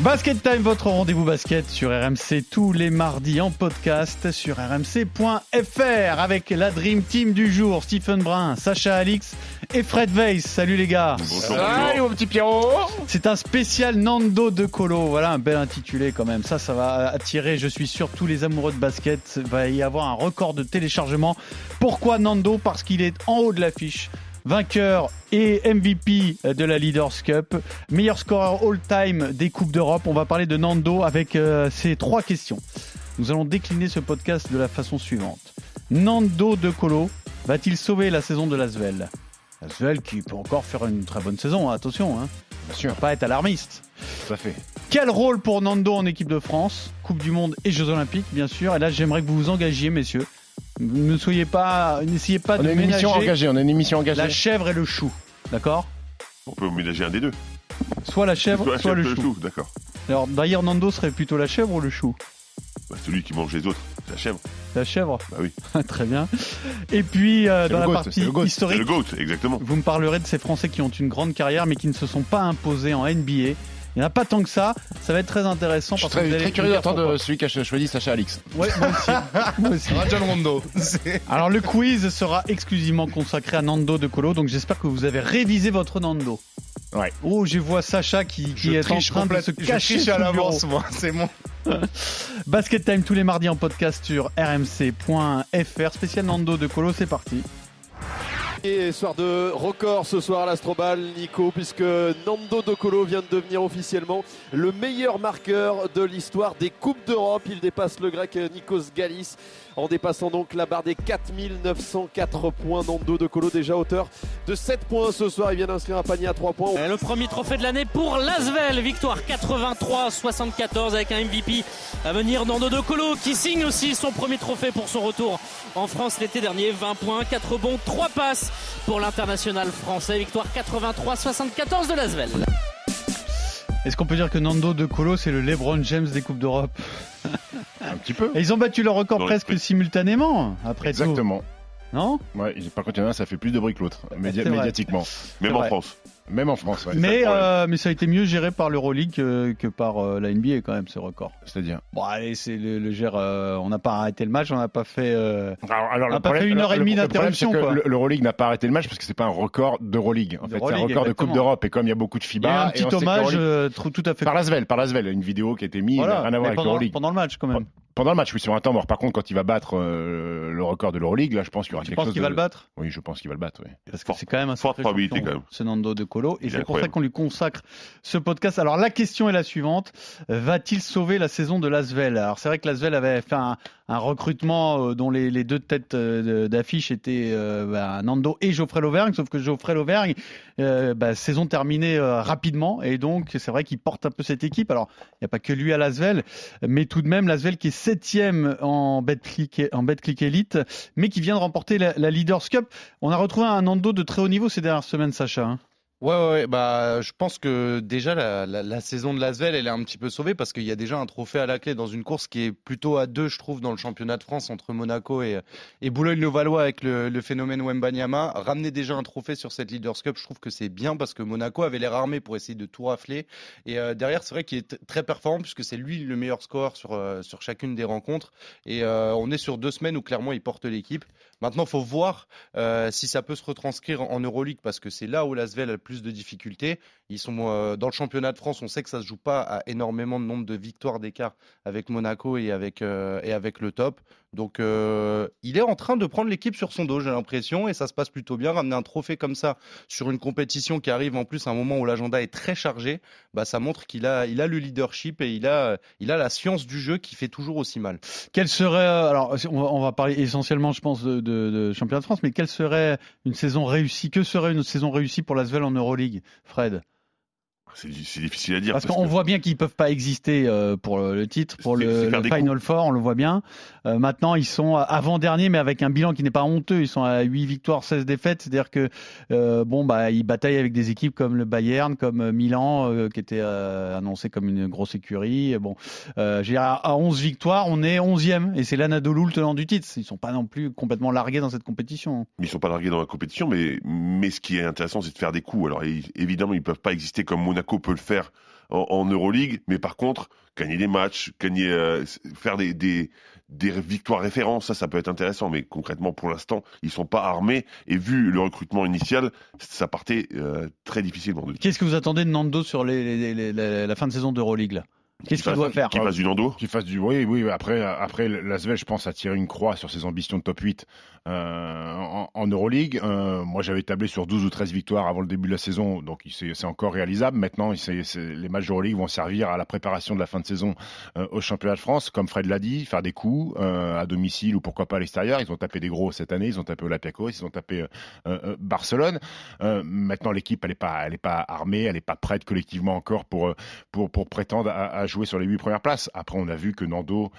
Basket Time, votre rendez-vous basket sur RMC tous les mardis en podcast sur rmc.fr avec la Dream Team du jour, Stephen Brun, Sacha Alix et Fred Weiss. Salut les gars. Salut mon petit Pierrot C'est un spécial Nando de Colo. Voilà un bel intitulé quand même. Ça, ça va attirer, je suis sûr, tous les amoureux de basket. Il va y avoir un record de téléchargement. Pourquoi Nando? Parce qu'il est en haut de l'affiche vainqueur et MVP de la Leaders Cup, meilleur scoreur all-time des Coupes d'Europe. On va parler de Nando avec euh, ces trois questions. Nous allons décliner ce podcast de la façon suivante. Nando De Colo va-t-il sauver la saison de l'Asvel L'Asvel qui peut encore faire une très bonne saison, hein, attention, hein. Bien sûr, pas être alarmiste. tout à fait. Quel rôle pour Nando en équipe de France Coupe du Monde et Jeux Olympiques, bien sûr. Et là, j'aimerais que vous vous engagiez, messieurs. Ne soyez pas, n'essayez pas On de a une émission ménager engagée, on a une émission engagée. la chèvre et le chou. D'accord? On peut ménager un des deux. Soit la chèvre, soit, Soit le le chou. chou, d'accord. Alors d'ailleurs, Nando serait plutôt la chèvre ou le chou? Bah, celui qui mange les autres, c'est la chèvre. La chèvre Bah oui. Très bien. Et puis, euh, C'est dans le la goat, partie c'est le goat. C'est historique, le GOAT, exactement. vous me parlerez de ces Français qui ont une grande carrière mais qui ne se sont pas imposés en NBA. Il n'y en a pas tant que ça. Ça va être très intéressant. Je suis parce que très, vous allez très curieux d'entendre celui qui a choisi Sacha Alix. Ouais, moi aussi. Moi aussi. Rajon Rondo. Alors le quiz sera exclusivement consacré à Nando de Colo, donc j'espère que vous avez révisé votre Nando. Ouais. Oh, je vois Sacha qui, qui Je est en train de se je cacher triche sous à l'avance, moi. C'est mon. Basket Time tous les mardis en podcast sur rmc.fr. Spécial Nando de Colo, c'est parti. Et soir de record ce soir à l'Astrobal, Nico, puisque Nando De Colo vient de devenir officiellement le meilleur marqueur de l'histoire des Coupes d'Europe. Il dépasse le grec Nikos Galis en dépassant donc la barre des 4904 points. Nando De Colo déjà auteur de 7 points ce soir. Il vient d'inscrire un panier à 3 points. Le premier trophée de l'année pour Lasvel, victoire 83-74 avec un MVP à venir Nando De Colo qui signe aussi son premier trophée pour son retour en France l'été dernier. 20 points, 4 rebonds, 3 passes pour l'international français. Victoire 83-74 de Lasvel. Est-ce qu'on peut dire que Nando de Colo, c'est le LeBron James des Coupes d'Europe Un petit peu. Et ils ont battu leur record Dans presque simultanément, après Exactement. tout. Non? Ouais, par contre, il y en a un, ça fait plus de bruit que l'autre, médiatiquement. Même en. France. Même en France, ouais. mais, le problème. euh, mais ça a été mieux géré par l'Euroleague que, que par euh, la NBA quand même, ce record. C'est-à-dire. Bon, allez, c'est le, le gère. euh, on n'a pas arrêté le match, on n'a pas fait. euh, Alors, alors, On a pas fait une heure et demie d'interruption, quoi. Le, l'Euroleague n'a pas arrêté le match parce que c'est pas un record d'Euroleague. En fait, c'est un record de. Coupe d'Europe. Et comme il y a beaucoup de Il y a eu un FIBA, et petit hommage tout, à fait. par Lasvel, par Lasvel, une vidéo qui a été mise, Voilà, rien à voir avec l'Euroleague. pendant le match quand même. Pendant le match, oui, sur un temps mort. Par contre, quand il va battre euh, le record de l'Euroleague, là, je pense qu'il y aura Tu quelque penses chose qu'il de- va le battre? Oui, je pense qu'il va le battre. Oui. Parce que Fort- c'est quand même un forte sacré probabilité, champion, quand même. ce Nando de Colo. Et c'est pour ça qu'on lui consacre ce podcast. Alors la question est la suivante. Va-t-il sauver la saison de Lasvel? Alors c'est vrai que Lasvel avait fait un, un recrutement euh, dont les, deux têtes euh, d'affiche étaient euh, bah, Nando et Geoffrey Lauvergne. Sauf que Geoffrey Lauvergne, bah, saison terminée rapidement. Et donc c'est vrai qu'il porte un peu cette équipe. Alors il n'y a pas que lui à Lasvel. Mais tout de même, Lasvel qui est septième en Betclic, en Elite, mais qui vient de remporter la, la Leaders Cup. On a retrouvé un Nando de très haut niveau ces dernières semaines, Sacha. hein. Ouais, ouais, bah, je pense que déjà la, saison de Lasvel, elle est un petit peu sauvée parce qu'il y a déjà un trophée à la clé dans une course qui est plutôt à deux, je trouve, dans le championnat de France entre Monaco et, et Boulogne-le-Valois avec le, phénomène Wembanyama. Ramener déjà un trophée sur cette Leaders Cup, je trouve que c'est bien parce que Monaco avait l'air armé pour essayer de tout rafler. Et euh, derrière, c'est vrai qu'il est très performant puisque c'est lui le meilleur score sur, euh, chacune des rencontres. Et euh, on est sur deux semaines où clairement il porte l'équipe. Maintenant, faut voir euh, si ça peut se retranscrire en Euroleague parce que c'est là où l'Asvel a le plus de difficultés. Euh, dans le championnat de France. On sait que ça se joue pas à énormément de nombre de victoires d'écart avec Monaco et avec euh, et avec le top. Donc, euh, il est en train de prendre l'équipe sur son dos, j'ai l'impression, et ça se passe plutôt bien. Ramener un trophée comme ça sur une compétition qui arrive en plus à un moment où l'agenda est très chargé, bah ça montre qu'il a il a le leadership et il a il a la science du jeu qui fait toujours aussi mal. Quelle serait, euh, alors on va, parler essentiellement, je pense, de, de, de championnat de France, mais quelle serait une saison réussie Que serait une saison réussie pour l'Asvel en Euroleague, Fred? C'est difficile à dire. Parce qu'on que- voit bien qu'ils peuvent pas exister euh, pour le titre, pour le, le Final Four, on le voit bien. Euh, maintenant, ils sont avant-dernier, mais avec un bilan qui n'est pas honteux. Ils sont à 8 victoires, 16 défaites. C'est-à-dire que euh, bon, bah, ils bataillent avec des équipes comme le Bayern, comme Milan, qui était annoncé comme une grosse écurie. Bon, dire, à à 11 victoires, on est 11e, et c'est l'Anadolu le tenant du titre. Ils sont pas non plus complètement largués dans cette compétition. Ils sont pas largués dans la compétition, mais, mais ce qui est intéressant, c'est de faire des coups. Alors évidemment, ils peuvent pas exister comme Monaco peut le faire en, en Euroleague, mais par contre, gagner des matchs, gagner, euh, faire des, victoires références, ça, peut être intéressant. Mais concrètement, pour l'instant, ils sont pas armés. Et vu le recrutement initial, ça partait euh, très difficilement. Qu'est-ce que vous attendez de Nando sur la fin de saison d'Euroleague Qu'est-ce qu'il doit faire Qu'il fasse du Nando. Qu'il fasse du. Oui, oui. Après, après l'Asvel, je pense, a tiré une croix sur ses ambitions de top 8 euh, en, en Euroleague. Euh, moi, j'avais tablé sur 12 ou 13 victoires avant le début de la saison, donc c'est c'est encore réalisable. Maintenant, les matchs d'Euroleague vont servir à la préparation de la fin de saison euh, au championnat de France. Comme Fred l'a dit, faire des coups euh, à domicile ou pourquoi pas à l'extérieur. Ils ont tapé des gros cette année. Ils ont tapé Olympiakos, ils ont tapé euh, euh, Barcelone. Euh, maintenant, l'équipe, elle n'est pas, elle est pas armée, elle n'est pas prête collectivement encore pour, pour, pour prétendre à, à jouer sur les huit premières places. Après, on a vu que Nando,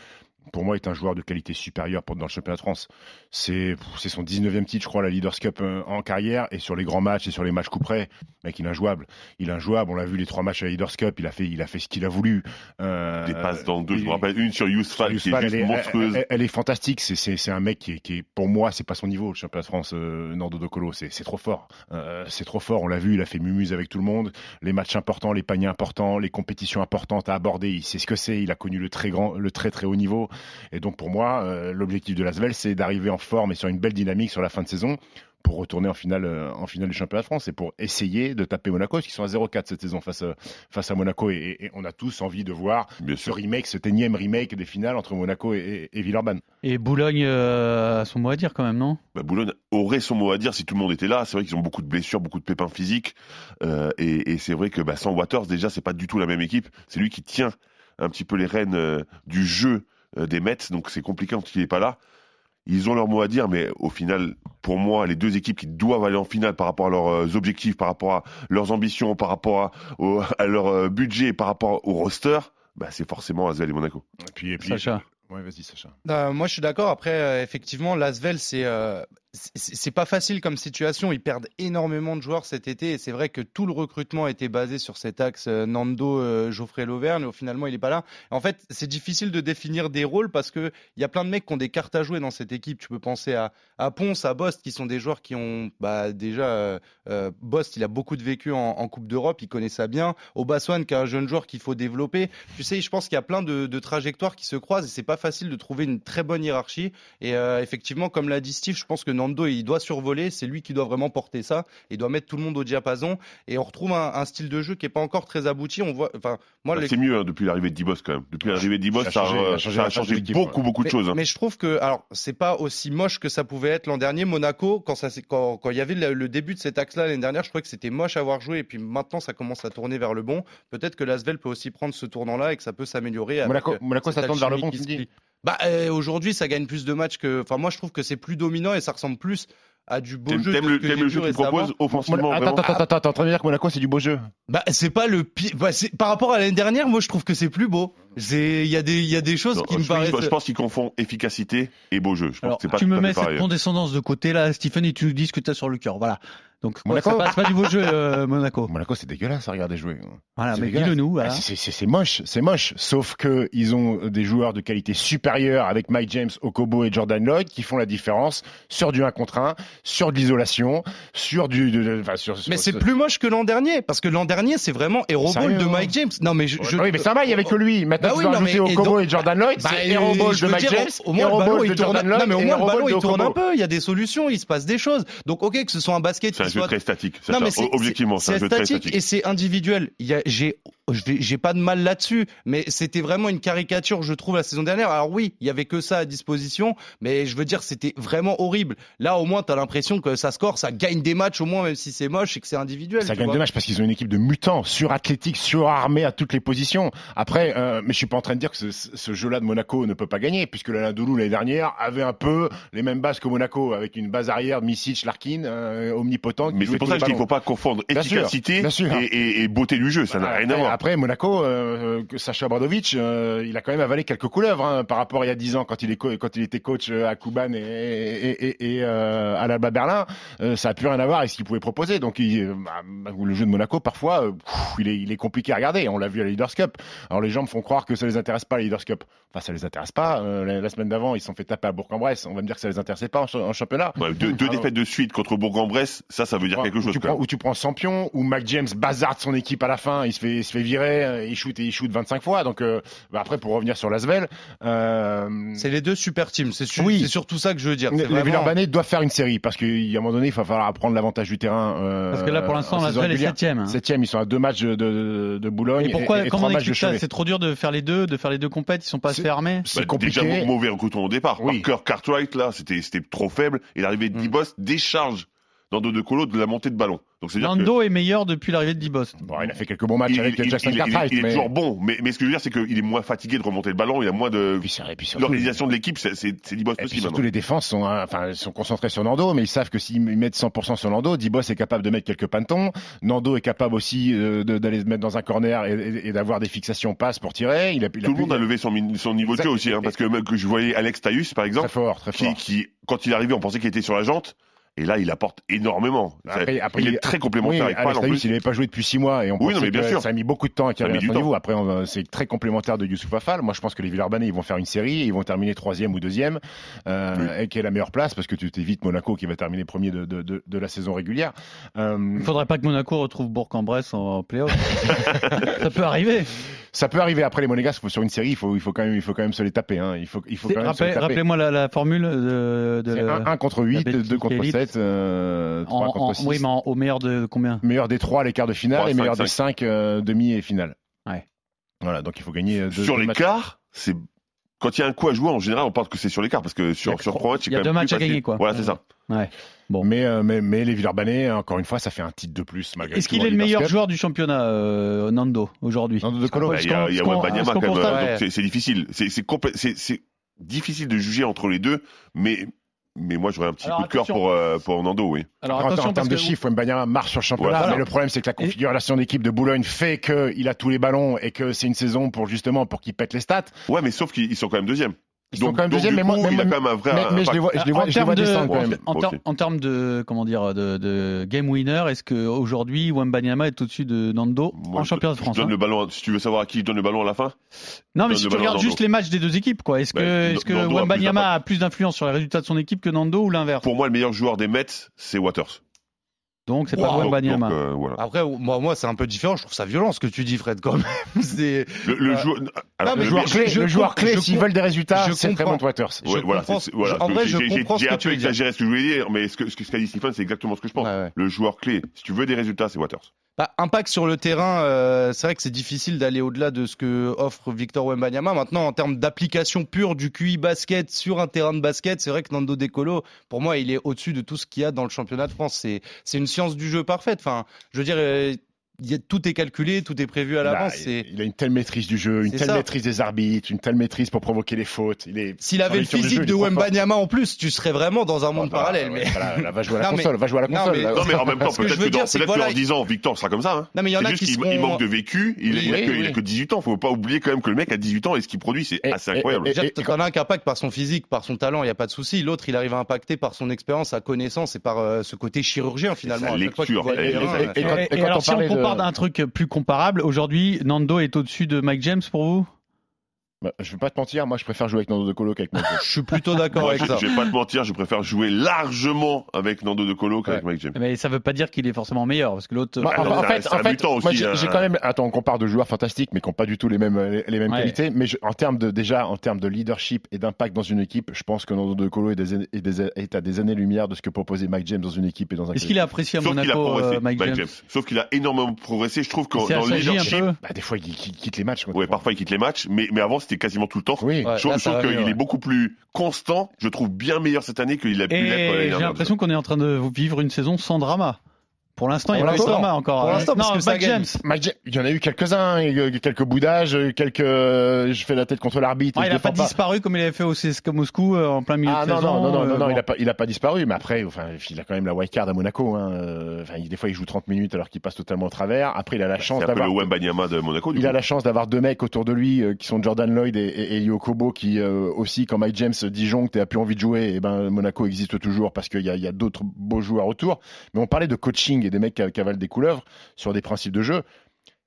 pour moi, est un joueur de qualité supérieure pour- dans le championnat de France. C'est son 19e titre, je crois, la Leaders Cup euh, en carrière. Et sur les grands matchs et sur les matchs coup près, mec, il est injouable. Il est injouable. On l'a vu les trois matchs à la Leaders Cup. Il a fait, il a fait ce qu'il a voulu. Euh, Des passes dans le deux. Je me rappelle une sur Yousfal qui est juste elle, est, monstrueuse. elle- elle est fantastique. C'est- un mec qui est, qui est- pour moi, c'est pas son niveau, le championnat de France, euh, Nando De Colo. C'est c'est trop fort. Euh, c'est trop fort. On l'a vu, il a fait mumuse avec tout le monde. Les matchs importants, les paniers importants, les compétitions importantes à aborder, il sait ce que c'est. Il a connu le très grand, le très très haut niveau. Et donc pour moi, euh, l'objectif de l'Asvel, c'est d'arriver en forme et sur une belle dynamique sur la fin de saison pour retourner en finale, euh, en finale du championnat de France et pour essayer de taper Monaco, parce qu'ils sont à 0-4 cette saison face à, face à Monaco. Et, et on a tous envie de voir Bien ce sûr. remake, ce énième remake des finales entre Monaco et, et, et Villeurbanne. Et Boulogne euh, a son mot à dire quand même, non? Bah, Boulogne aurait son mot à dire si tout le monde était là. C'est vrai qu'ils ont beaucoup de blessures, beaucoup de pépins physiques. Euh, et et c'est vrai que bah, sans Waters, déjà, c'est pas du tout la même équipe. C'est lui qui tient un petit peu les rênes euh, du jeu euh, des Mets. Donc c'est compliqué quand il n'est pas là. Ils ont leur mot à dire, mais au final, pour moi, les deux équipes qui doivent aller en finale par rapport à leurs euh, objectifs, par rapport à leurs ambitions, par rapport à, au- à leur euh, budget, par rapport au roster, bah, c'est forcément Asvel et Monaco. Et puis, et puis, Sacha. Ouais, vas-y, Sacha. Euh, moi, je suis d'accord. Après, euh, effectivement, l'Asvel, c'est euh, c'est pas facile comme situation. Ils perdent énormément de joueurs cet été, et c'est vrai que tout le recrutement était basé sur cet axe euh, Nando, euh, Geoffrey Lauvergne. Et finalement, il est pas là. En fait, c'est difficile de définir des rôles parce que il y a plein de mecs qui ont des cartes à jouer dans cette équipe. Tu peux penser à, Ponce, à Bost, qui sont des joueurs qui ont bah, déjà euh, Bost. Il a beaucoup de vécu en, Coupe d'Europe. Il connaît ça bien. Obaswan, qui est un jeune joueur qu'il faut développer. Tu sais, je pense qu'il y a plein de, trajectoires qui se croisent et c'est pas facile de trouver une très bonne hiérarchie. Et effectivement, comme l'a dit Steve, je pense que Nando, il doit survoler. C'est lui qui doit vraiment porter ça. Il doit mettre tout le monde au diapason. Et on retrouve un, un style de jeu qui est pas encore très abouti. On voit, enfin, moi, Bah, les- c'est mieux hein, depuis l'arrivée de Dibos quand même. Depuis l'arrivée de Dibos, Ça a ça, changé, a- ça a changé ça a beaucoup, beaucoup de mais, choses. hein. mais je trouve que, alors, c'est pas aussi moche que ça pouvait être l'an dernier. Monaco, quand ça, s'est- quand, quand il y avait le, le début de cet axe-là l'année dernière, je trouvais que c'était moche à avoir joué. Et puis maintenant, ça commence à tourner vers le bon. Peut-être que l'Asvel peut aussi prendre ce tournant-là et que ça peut s'améliorer. Monaco, euh, Monaco ça tourne vers le bon, Bah, euh, aujourd'hui, ça gagne plus de matchs que. Enfin, moi, je trouve que c'est plus dominant et ça ressemble plus à du beau jeu. t'aimes le, que le jeu qu'il propose offensivement Attends, vraiment attends, attends, attends, t'es en train de dire que Monaco c'est du beau jeu. Bah, c'est pas le pire. Bah, c'est- par rapport à l'année dernière, moi, je trouve que c'est plus beau. C'est, il y a des, il y a des choses Non, qui me paraissent. je pense qu'ils confondent efficacité et beau jeu. Je pense Alors, que c'est pas tu me mets cette pareil. condescendance de côté là, Stephen, et tu nous dis ce que tu as sur le cœur. Voilà. Donc, Monaco ça passe pas du beau jeu, euh, Monaco. Monaco c'est dégueulasse à regarder jouer. Voilà, C'est mais dis-le nous. Voilà. Ah, c'est- moche, c'est moche. Sauf que ils ont des joueurs de qualité supérieure avec Mike James, Okobo et Jordan Lloyd qui font la différence sur du 1 contre 1, sur de l'isolation, sur du. de- de- enfin, sur, Mais sur- c'est plus moche que l'an dernier, parce que l'an dernier, c'est vraiment Hero Ball de hein Mike James. Non, mais je. je- Oui, mais ça va, il y avait que lui. Maintenant, Bah tu oui, vas non, rajouter mais- et Okobo donc- et Jordan Lloyd, Bah, c'est Hero Ball de Mike dire, James, Au moins, Hero Ball de Non, Lloyd mais au moins, le ballon, Ball il tourne un peu. Il y a des solutions, il se passe des choses. Donc, ok, que ce soit un basket un jeu soit très statique. Non, mais Objectivement, c'est un jeu très statique et c'est individuel. J'ai j'ai pas de mal là-dessus, mais c'était vraiment une caricature, je trouve, la saison dernière. Alors oui, il y avait que ça à disposition, mais je veux dire, c'était vraiment horrible. Là, au moins, t'as l'impression que ça score, ça gagne des matchs, au moins, même si c'est moche et que c'est individuel. Ça tu gagne vois. des matchs parce qu'ils ont une équipe de mutants, surathlétiques, surarmés à toutes les positions. Après, euh, mais je suis pas en train de dire que ce, ce jeu-là de Monaco ne peut pas gagner, puisque l'Alain Doulou l'année dernière avait un peu les mêmes bases que Monaco, avec une base arrière, Misic, Larkin, euh, omnipotent. qui Mais c'est pour ça qu'il faut pas confondre Bien sûr, efficacité bien sûr. et, et- et beauté du jeu. Ça n'a rien à voir. Après, Monaco, euh, que Sacha Bradovic, euh, il a quand même avalé quelques couleuvres hein, par rapport à il y a 10 ans quand il, était coach euh, à Kuban et, euh, à l'Alba Berlin. Euh, ça a plus rien à voir avec ce qu'il pouvait proposer. Donc euh, bah, le jeu de Monaco, parfois, euh, il, est, il est compliqué à regarder. On l'a vu à la Leaders Cup. Alors les gens me font croire que ça les intéresse pas la Leaders Cup. Enfin, ça les intéresse pas. Euh, la, semaine d'avant, ils se sont fait taper à Bourg-en-Bresse. On va me dire que ça les intéressait pas en, cha- en championnat. Ouais, deux deux défaites de suite contre Bourg-en-Bresse, ça, ça veut dire Ouais, quelque chose. tu prends, où tu prends Champion, où Mac James bazarde son équipe à la fin, il se fait, il se fait virer, euh, il shoot et il shoot 25 fois. Donc euh, bah après, pour revenir sur l'Asvel, euh, C'est les deux super teams. C'est su- Oui. c'est surtout ça que je veux dire. les vraiment- Villeurbanais doivent faire une série parce qu'à un moment donné, il va falloir prendre l'avantage du terrain. euh, Parce que là, pour l'instant, en la saison Svel est septième. hein. Septième, ils sont à deux matchs de, de, de Boulogne Et pourquoi, et, et comment trois on explique ça? C'est trop dur de faire les deux, de faire les deux compètes, ils sont pas C'est- Bah, compliqué. Déjà, mau- mauvais recrutement au départ. Oui. Parker Cartwright, là, c'était c'était trop faible. Et l'arrivée de Mm. Dibos décharge dans dos de colo de la montée de ballon. Donc que Nando est meilleur depuis l'arrivée de Dibos. Bon, il a fait quelques bons matchs il, avec il- Jackson il- il- Cartwright, il est toujours bon. Mais, mais ce que je veux dire, c'est qu'il est moins fatigué de remonter le ballon. Il a moins de l'organisation de l'équipe. C'est Dibos aussi surtout, les défenses sont, hein, enfin, sont concentrées sur Nando, mais ils savent que s'ils mettent 100% sur Nando, Dibos est capable de mettre quelques pantons. Nando est capable aussi euh, d'aller se mettre dans un corner et, et- et d'avoir des fixations passes pour tirer. Il a, il a Tout le monde a levé son, niveau de jeu aussi, hein, parce que, même que je voyais Alex Taïus, par très exemple, fort, très qui, fort. qui, quand il est arrivé, on pensait qu'il était sur la jante, et là, il apporte énormément. Bah, il est très complémentaire oui, avec Pal. En plus. Il n'avait pas joué depuis six mois et on oui, mais bien sûr. ça a mis beaucoup de temps à carrer du niveau. Après, c'est très complémentaire de Youssouf Afal. Moi, je pense que les Villarbanais, ils vont faire une série, ils vont terminer troisième ou deuxième, euh, et qui est la meilleure place parce que tu t'évites Monaco qui va terminer premier de, la saison régulière. Euh, il ne faudrait pas que Monaco retrouve Bourg-en-Bresse en, en playoff. ça peut arriver. Ça peut arriver. Après, les Monégasques, sur une série, il faut, il faut quand même, il faut quand même se les taper. Hein. Rappelez-moi la, formule de. de 1 contre 8, 2 contre 7 défaites. Euh, 3 en, contre en, 6. Oui, mais en, au meilleur de combien? Meilleur des 3 les quarts de finale 3, et 5, meilleur 5. des 5 euh, demi et finale. Ouais. Voilà, donc il faut gagner. Euh, deux, Sur deux les quarts, c'est quand il y a un coup à jouer, en général, on parle que c'est sur l'écart parce que sur, sur 3 matchs, il y a quand deux même matchs à gagner, quoi. Voilà, c'est ça. Ouais. Bon. Mais, euh, mais, mais, les Villeurbanais, encore une fois, ça fait un titre de plus malgré Est-ce qu'il est le meilleur joueur du championnat, euh, Nando, aujourd'hui? Nando de Colo bah, Il bah, y a, y a Wembanyama quand même, ouais. Euh, donc c'est difficile. C'est difficile de juger entre les deux, mais mais moi j'aurais un petit Alors, coup de cœur pour euh, pour Nando, oui. Alors en, attention, termes de que chiffres, Mbanyama marche sur le championnat, Voilà. mais le problème c'est que la configuration d'équipe de Boulogne fait qu'il a tous les ballons et que c'est une saison pour justement pour qu'il pète les stats. Ouais, mais sauf qu'ils ils sont quand même deuxième. Ils sont donc, quand même deuxième, mais moi- il a moi- quand même un vrai Mais, mais je les vois, je les vois, en je les termes vois de, descendre quand même. en, ter- en termes de comment dire de, de game winner, est-ce que aujourd'hui Wembanyama est au-dessus de Nando Moi, en je- championnat de je France donne hein le ballon, si tu veux savoir à qui je donne le ballon à la fin, Non, mais si tu regardes juste les matchs des deux équipes, quoi, est-ce que, est-ce d'impact. a plus d'influence sur les résultats de son équipe que Nando ou l'inverse? Pour moi le meilleur joueur des Mets, c'est Waters. Donc c'est pas Wow. Wembanyama. Donc, euh, voilà. Après, moi, moi c'est un peu différent. Je trouve ça violent ce que tu dis, Fred, quand même. C'est. Le, le Euh, joueur, alors, Le clé, je le joueur clé, s'ils veulent des résultats, c'est. Tremont Waters. Je Ouais, voilà, comprends c'est- ce- voilà. je- en vrai, je comprends ce que un tu peu veux dire. exagéré ce que je voulais dire, mais ce que ce qu'a dit Stephen, c'est exactement ce que je pense. Ouais. Le joueur clé, si tu veux des résultats, c'est Waters. Bah, impact sur le terrain, euh, c'est vrai que c'est difficile d'aller au-delà de ce que offre Victor Wembanyama. Maintenant, en termes d'application pure du QI basket sur un terrain de basket, c'est vrai que Nando De Colo, pour moi, il est au-dessus de tout ce qu'il y a dans le championnat de France. C'est, c'est une science du jeu parfaite. Enfin, je veux dire, euh, y a- tout est calculé, tout est prévu à Il a- l'avance. C'est... Il a une telle maîtrise du jeu, une telle ça. maîtrise des arbitres, une telle maîtrise pour provoquer les fautes. Il est S'il avait le physique jeu, de il. Wembanyama en plus, tu serais vraiment dans un monde Ah, bah, parallèle. ouais, Mais... voilà, là, va jouer à la Non, mais- console, va jouer à la Non, console. mais- là. Non, mais en même temps, que peut-être que, dans, que voilà, dans 10 ans, Victor sera comme ça. Hein. Non, mais il y en C'est a juste qui qu'il seront... il manque de vécu. Il, Oui, il, a oui, que, il a que 18 ans. Faut pas oublier quand même que le mec a 18 ans et ce qu'il produit, c'est assez incroyable. Déjà, et- t'en as un qui impacte par son physique, par son talent, il n'y a pas de souci. L'autre, il arrive à impacter par son expérience, sa connaissance et par euh, ce côté chirurgien finalement. qu'il lecture, et- quand- on parlait compare d'un truc plus comparable, aujourd'hui Nando est au-dessus de Mike James pour vous? Bah, je vais pas te mentir, moi je préfère jouer avec Nando De Colo qu'avec Mike James. Je suis plutôt d'accord avec ça. je vais pas te mentir, je préfère jouer largement avec Nando De Colo qu'avec Mike James. Mais ça veut pas dire qu'il est forcément meilleur, parce que l'autre. Bah, Ah en, en fait, en un fait, moi j'ai hein. quand même. Attends, on compare de joueurs fantastiques, mais qui n'ont pas du tout les mêmes les mêmes Ouais. qualités. Mais je- en termes de déjà en termes de leadership et d'impact dans une équipe, je pense que Nando De Colo est, des, est, des- est à des années-lumière de ce que proposait Mike James dans une équipe et dans un. Est-ce qu'il est apprécié à Sauf qu'il a Monaco, progressé, euh, Mike James Sauf qu'il a énormément progressé. Je trouve que dans le leadership. Bah, des fois, il, il quitte les matchs. ouais, parfois il quitte les matchs, mais, mais avant c'était quasiment tout le temps. Oui. Ouais, je trouve, là, je ça trouve va qu'il ouais. est beaucoup plus constant. Je trouve bien meilleur cette année qu'il a pu l'être Et j'ai l'impression qu'on est en train de vivre une saison sans drama. Pour l'instant, il y a pas l'instant. encore. Pour l'instant, parce non, que Mike. James. Mike il y en a eu quelques-uns, euh, quelques boudages, euh, quelques. euh, Je fais la tête contre l'arbitre. Ah, il a défends pas disparu comme il avait fait au CSKA Moscou euh, en plein milieu Ah de non, saison. non, non, non, euh, non, non, bon. il a pas, il a pas disparu, mais après, enfin, il a quand même la wild card à Monaco. Hein. euh, Enfin, il- des fois, il joue 30 minutes alors qu'il passe totalement au travers. Après, il a la chance C'est un peu d'avoir. le de Monaco. Du Il a la chance d'avoir deux mecs autour de lui euh, qui sont Jordan Lloyd et, et, et Elio Kobo qui euh, aussi quand Mike James disjoncte et a plus envie de jouer et ben Monaco existe toujours parce qu'il y a, il y a d'autres beaux joueurs autour mais on parlait de coaching des mecs qui, des couleuvres sur des principes de jeu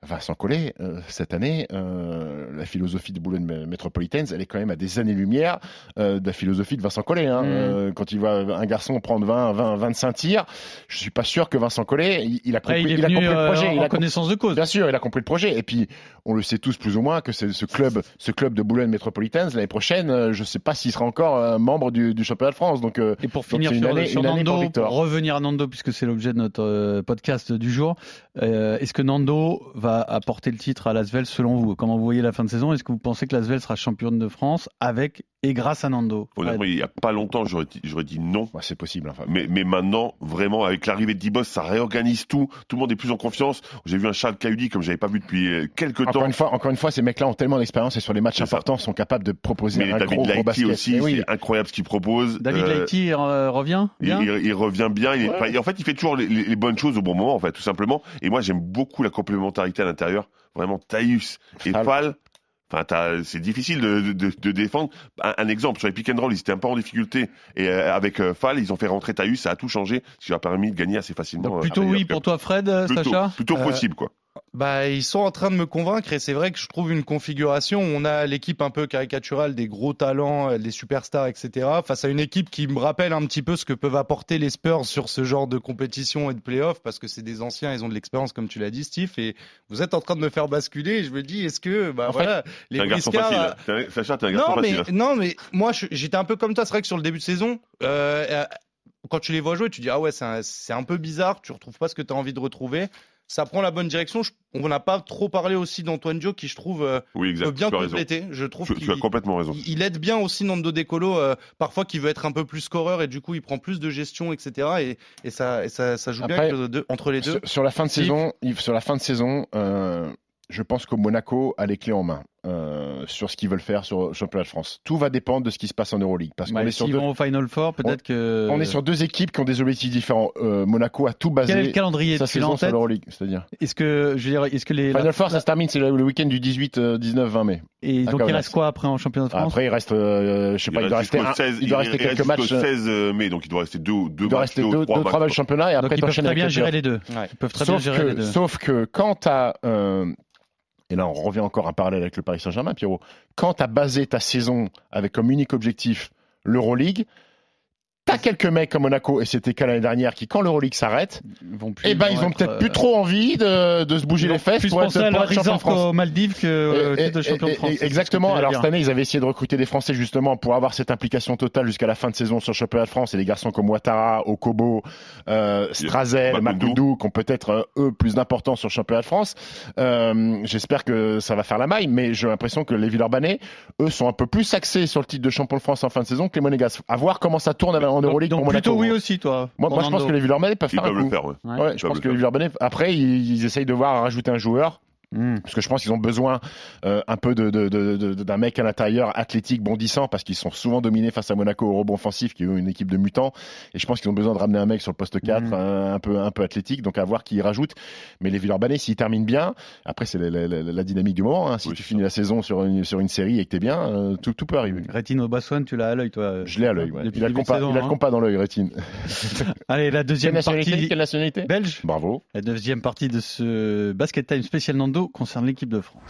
Vincent Collet, euh, cette année, euh, la philosophie de Boulogne Mé- Metropolitans, elle est quand même à des années-lumière euh, de la philosophie de Vincent Collet. Hein. Euh, quand il voit un garçon prendre 20, 20, 25 tirs, je suis pas sûr que Vincent Collet, il, il a compris, il il a venu compris le projet. en il a connaissance de cause. Bien sûr, il a compris le projet. Et puis, on le sait tous plus ou moins que c'est ce club, ce club de Boulogne Metropolitans l'année prochaine. je sais pas s'il sera encore membre du, du championnat de France. Donc, Et pour finir sur, année- sur une année pour Nando, pour revenir à Nando, puisque c'est l'objet de notre podcast du jour, est-ce que Nando va apporter le titre à l'Asvel selon vous? Comment vous voyez la fin de saison? Est-ce que vous pensez que l'Asvel sera championne de France avec et grâce à Nando? Honnêtement, il y a pas longtemps, j'aurais dit, j'aurais dit non. bah, c'est possible. Enfin, Mais, mais maintenant, vraiment, avec l'arrivée de Dibos, ça réorganise tout. Tout le monde est plus en confiance. J'ai vu un Charles Cahudi comme j'avais pas vu depuis euh, quelques encore temps. une fois, encore une fois, ces mecs-là ont tellement d'expérience et sur les matchs importants sont capables de proposer Mais un David gros, gros basket. aussi, oui. c'est incroyable ce qu'il propose. David Euh, Lighty euh, revient Il, bien? il- il revient bien. Il Ouais. en fait, il fait toujours les, les- les bonnes choses au bon moment, en fait, tout simplement. Et moi, j'aime beaucoup la complémentarité à l'intérieur. Vraiment, Taïus et Fall. Fall. Enfin, c'est difficile de, de- de- de défendre. Un, un exemple sur les pick and roll, ils étaient un peu en difficulté. Et euh, avec euh, Fall, ils ont fait rentrer Taïus, ça a tout changé, ce qui leur a permis de gagner assez facilement. Donc euh, plutôt Ryder oui pour toi Fred, euh, plutôt, Sacha? plutôt Euh, possible, quoi. Bah, ils sont en train de me convaincre et c'est vrai que je trouve une configuration où on a l'équipe un peu caricaturale des gros talents, euh, des superstars, etc. face à une équipe qui me rappelle un petit peu ce que peuvent apporter les Spurs sur ce genre de compétition et de playoff parce que c'est des anciens, ils ont de l'expérience comme tu l'as dit Steve et vous êtes en train de me faire basculer et je me dis est-ce que bah En fait, voilà les T'es un garçon facile. Sacha, t'es un garçon non, mais, facile. non, mais moi, j'étais un peu comme toi. C'est vrai que sur le début de saison, euh, euh, quand tu les vois jouer, tu dis Ah ouais, c'est un, un peu bizarre. Tu retrouves pas ce que tu as envie de retrouver. Ça prend la bonne direction. Je- on n'a pas trop parlé aussi d'Antoine Dio, qui je trouve euh, Oui, exact. peut bien as raison. compléter. Je trouve Tu, as complètement raison. il- il aide bien aussi Nando Decolo, euh, parfois qui veut être un peu plus scoreur et du coup il prend plus de gestion, etc. Et, et ça, et ça, ça joue bien avec le entre les deux. Sur, sur la fin de saison, Yves, sur la fin de saison, euh, je pense que Monaco a les clés en main euh, sur ce qu'ils veulent faire sur le championnat de France. Tout va dépendre de ce qui se passe en Euroleague, parce qu'on est sur deux, vont au Final Four, peut-être que. on est sur deux équipes qui ont des objectifs différents. Euh, Monaco a tout basé Quel est le calendrier sa saison sur l'Euroleague, c'est-à-dire. Est-ce que je veux dire, est-ce que les Final Four, ça se termine, c'est le, le week-end du 18, euh, 19, 20 mai. et donc il reste quoi après en championnat de France Après, il reste, euh, je sais pas, il, doit rester, jusqu'au un- 16, il doit rester reste quelques matchs. jusqu'au 16 mai, donc il doit rester deux, deux Il doit matchs, rester deux, trois deux, trois matchs championnat et après ils peuvent très bien gérer les deux. Ils peuvent très bien Sauf gérer les que, deux. sauf que quand tu as. Et là, on revient encore à parallèle avec le Paris Saint-Germain, Pierrot. Quand tu as basé ta saison avec comme unique objectif l'Euroleague, T'as quelques mecs comme Monaco, et c'était qu'à l'année dernière, qui, quand l'Euroleague s'arrête, Ils vont plus, eh ben, ils ont être, peut-être euh, plus trop envie de, de se bouger les fesses pour être, pour être champion de France. aux Maldives que euh, Et- titre de et- champion de et- France. et- Exactement. Alors cette année, ils avaient essayé de recruter des Français justement pour avoir cette implication totale jusqu'à la fin de saison sur le championnat de France. Et les garçons comme Ouattara, Okobo, euh, Strazel, Makoudou. Qui ont peut-être euh, eux plus d'importance sur le championnat de France. Euh, J'espère que ça va faire la maille, mais j'ai l'impression que les Villeurbanais, eux, sont un peu plus axés sur le titre de champion de France en fin de saison que les Monégas. À voir comment ça tourne en Donc- Euroleague donc pour Monaco. plutôt oui aussi, toi. Moi, pour moi, je pense que les Villeurbanais peuvent Ils faire un peuvent le faire, ouais. Ouais. Je pense le que les. Villeurbanais, après, ils, ils essayent de voir rajouter un joueur. Hmm. Parce que je pense qu'ils ont besoin euh, un peu de, de- de- de- d'un mec à l'intérieur athlétique, bondissant, parce qu'ils sont souvent dominés face à Monaco au rebond offensif, qui est une équipe de mutants. Et je pense qu'ils ont besoin de ramener un mec sur le poste 4, Mhm. un, un peu, un peu athlétique, donc à voir qui y rajoute. Mais les Villeurbanais, s'ils terminent bien, après c'est la, la- la- la dynamique du moment. hein. Si Oui, tu finis la saison sur une, sur une série et que t'es bien, euh, tout, tout peut arriver. Rétine Bassoine, tu l'as à l'œil, toi. Je l'ai à l'œil. ouais. Depuis Il a le compas, saison, il a le hein. dans l'œil, Rétine. Allez, la Quelle deuxième nationalité, partie Quelle nationalité? belge. Bravo. La deuxième partie de ce Basket Time spécial Nando Concerne l'équipe de France.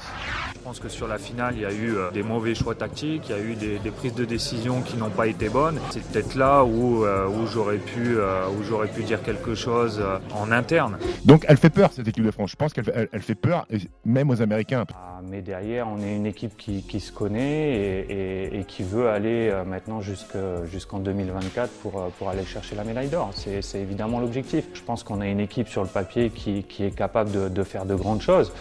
Je pense que sur la finale, il y a eu euh, des mauvais choix tactiques, il y a eu des, des prises de décision qui n'ont pas été bonnes. C'est peut-être là où, euh, où j'aurais pu, euh, où j'aurais pu dire quelque chose en interne. Donc elle fait peur cette équipe de France. Je pense qu'elle fait, elle, elle fait peur, même aux Américains. Ah, Mais derrière, on est une équipe qui, qui se connaît et, et- et qui veut aller maintenant jusque- jusqu'en 2024 pour, pour aller chercher la médaille d'or. C'est c'est évidemment l'objectif. Je pense qu'on a une équipe sur le papier qui, qui est capable de, de faire de grandes choses.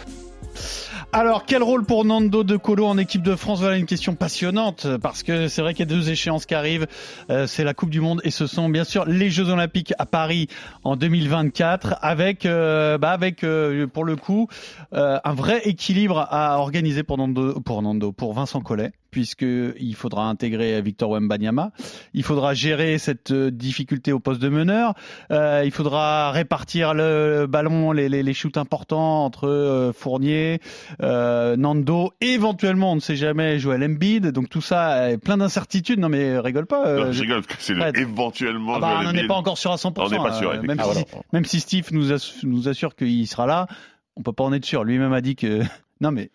Alors, quel rôle pour Nando De Colo en équipe de France Voilà une question passionnante parce que c'est vrai qu'il y a deux échéances qui arrivent. Euh, c'est la Coupe du Monde et ce sont bien sûr les Jeux Olympiques à Paris en 2024 avec, euh, bah avec euh, pour le coup euh, un vrai équilibre à organiser pour Nando, pour Nando, pour Vincent Collet puisque il faudra intégrer Victor Wembanyama, il faudra gérer cette euh, difficulté au poste de meneur, euh, il faudra répartir le ballon, les, les, les shoots importants entre euh, Fournier, euh, Nando, éventuellement, on ne sait jamais, Joel Embiid. Donc tout ça, euh, plein d'incertitudes. Non mais rigole pas. euh, Non, je rigole, parce que c'est le éventuellement. ah bah, Joel on n'en est pas encore sûr à 100%. On n'est pas sûr, euh, même, si, même si Steve nous, ass- nous assure qu'il sera là, on peut pas en être sûr. Lui-même a dit que non mais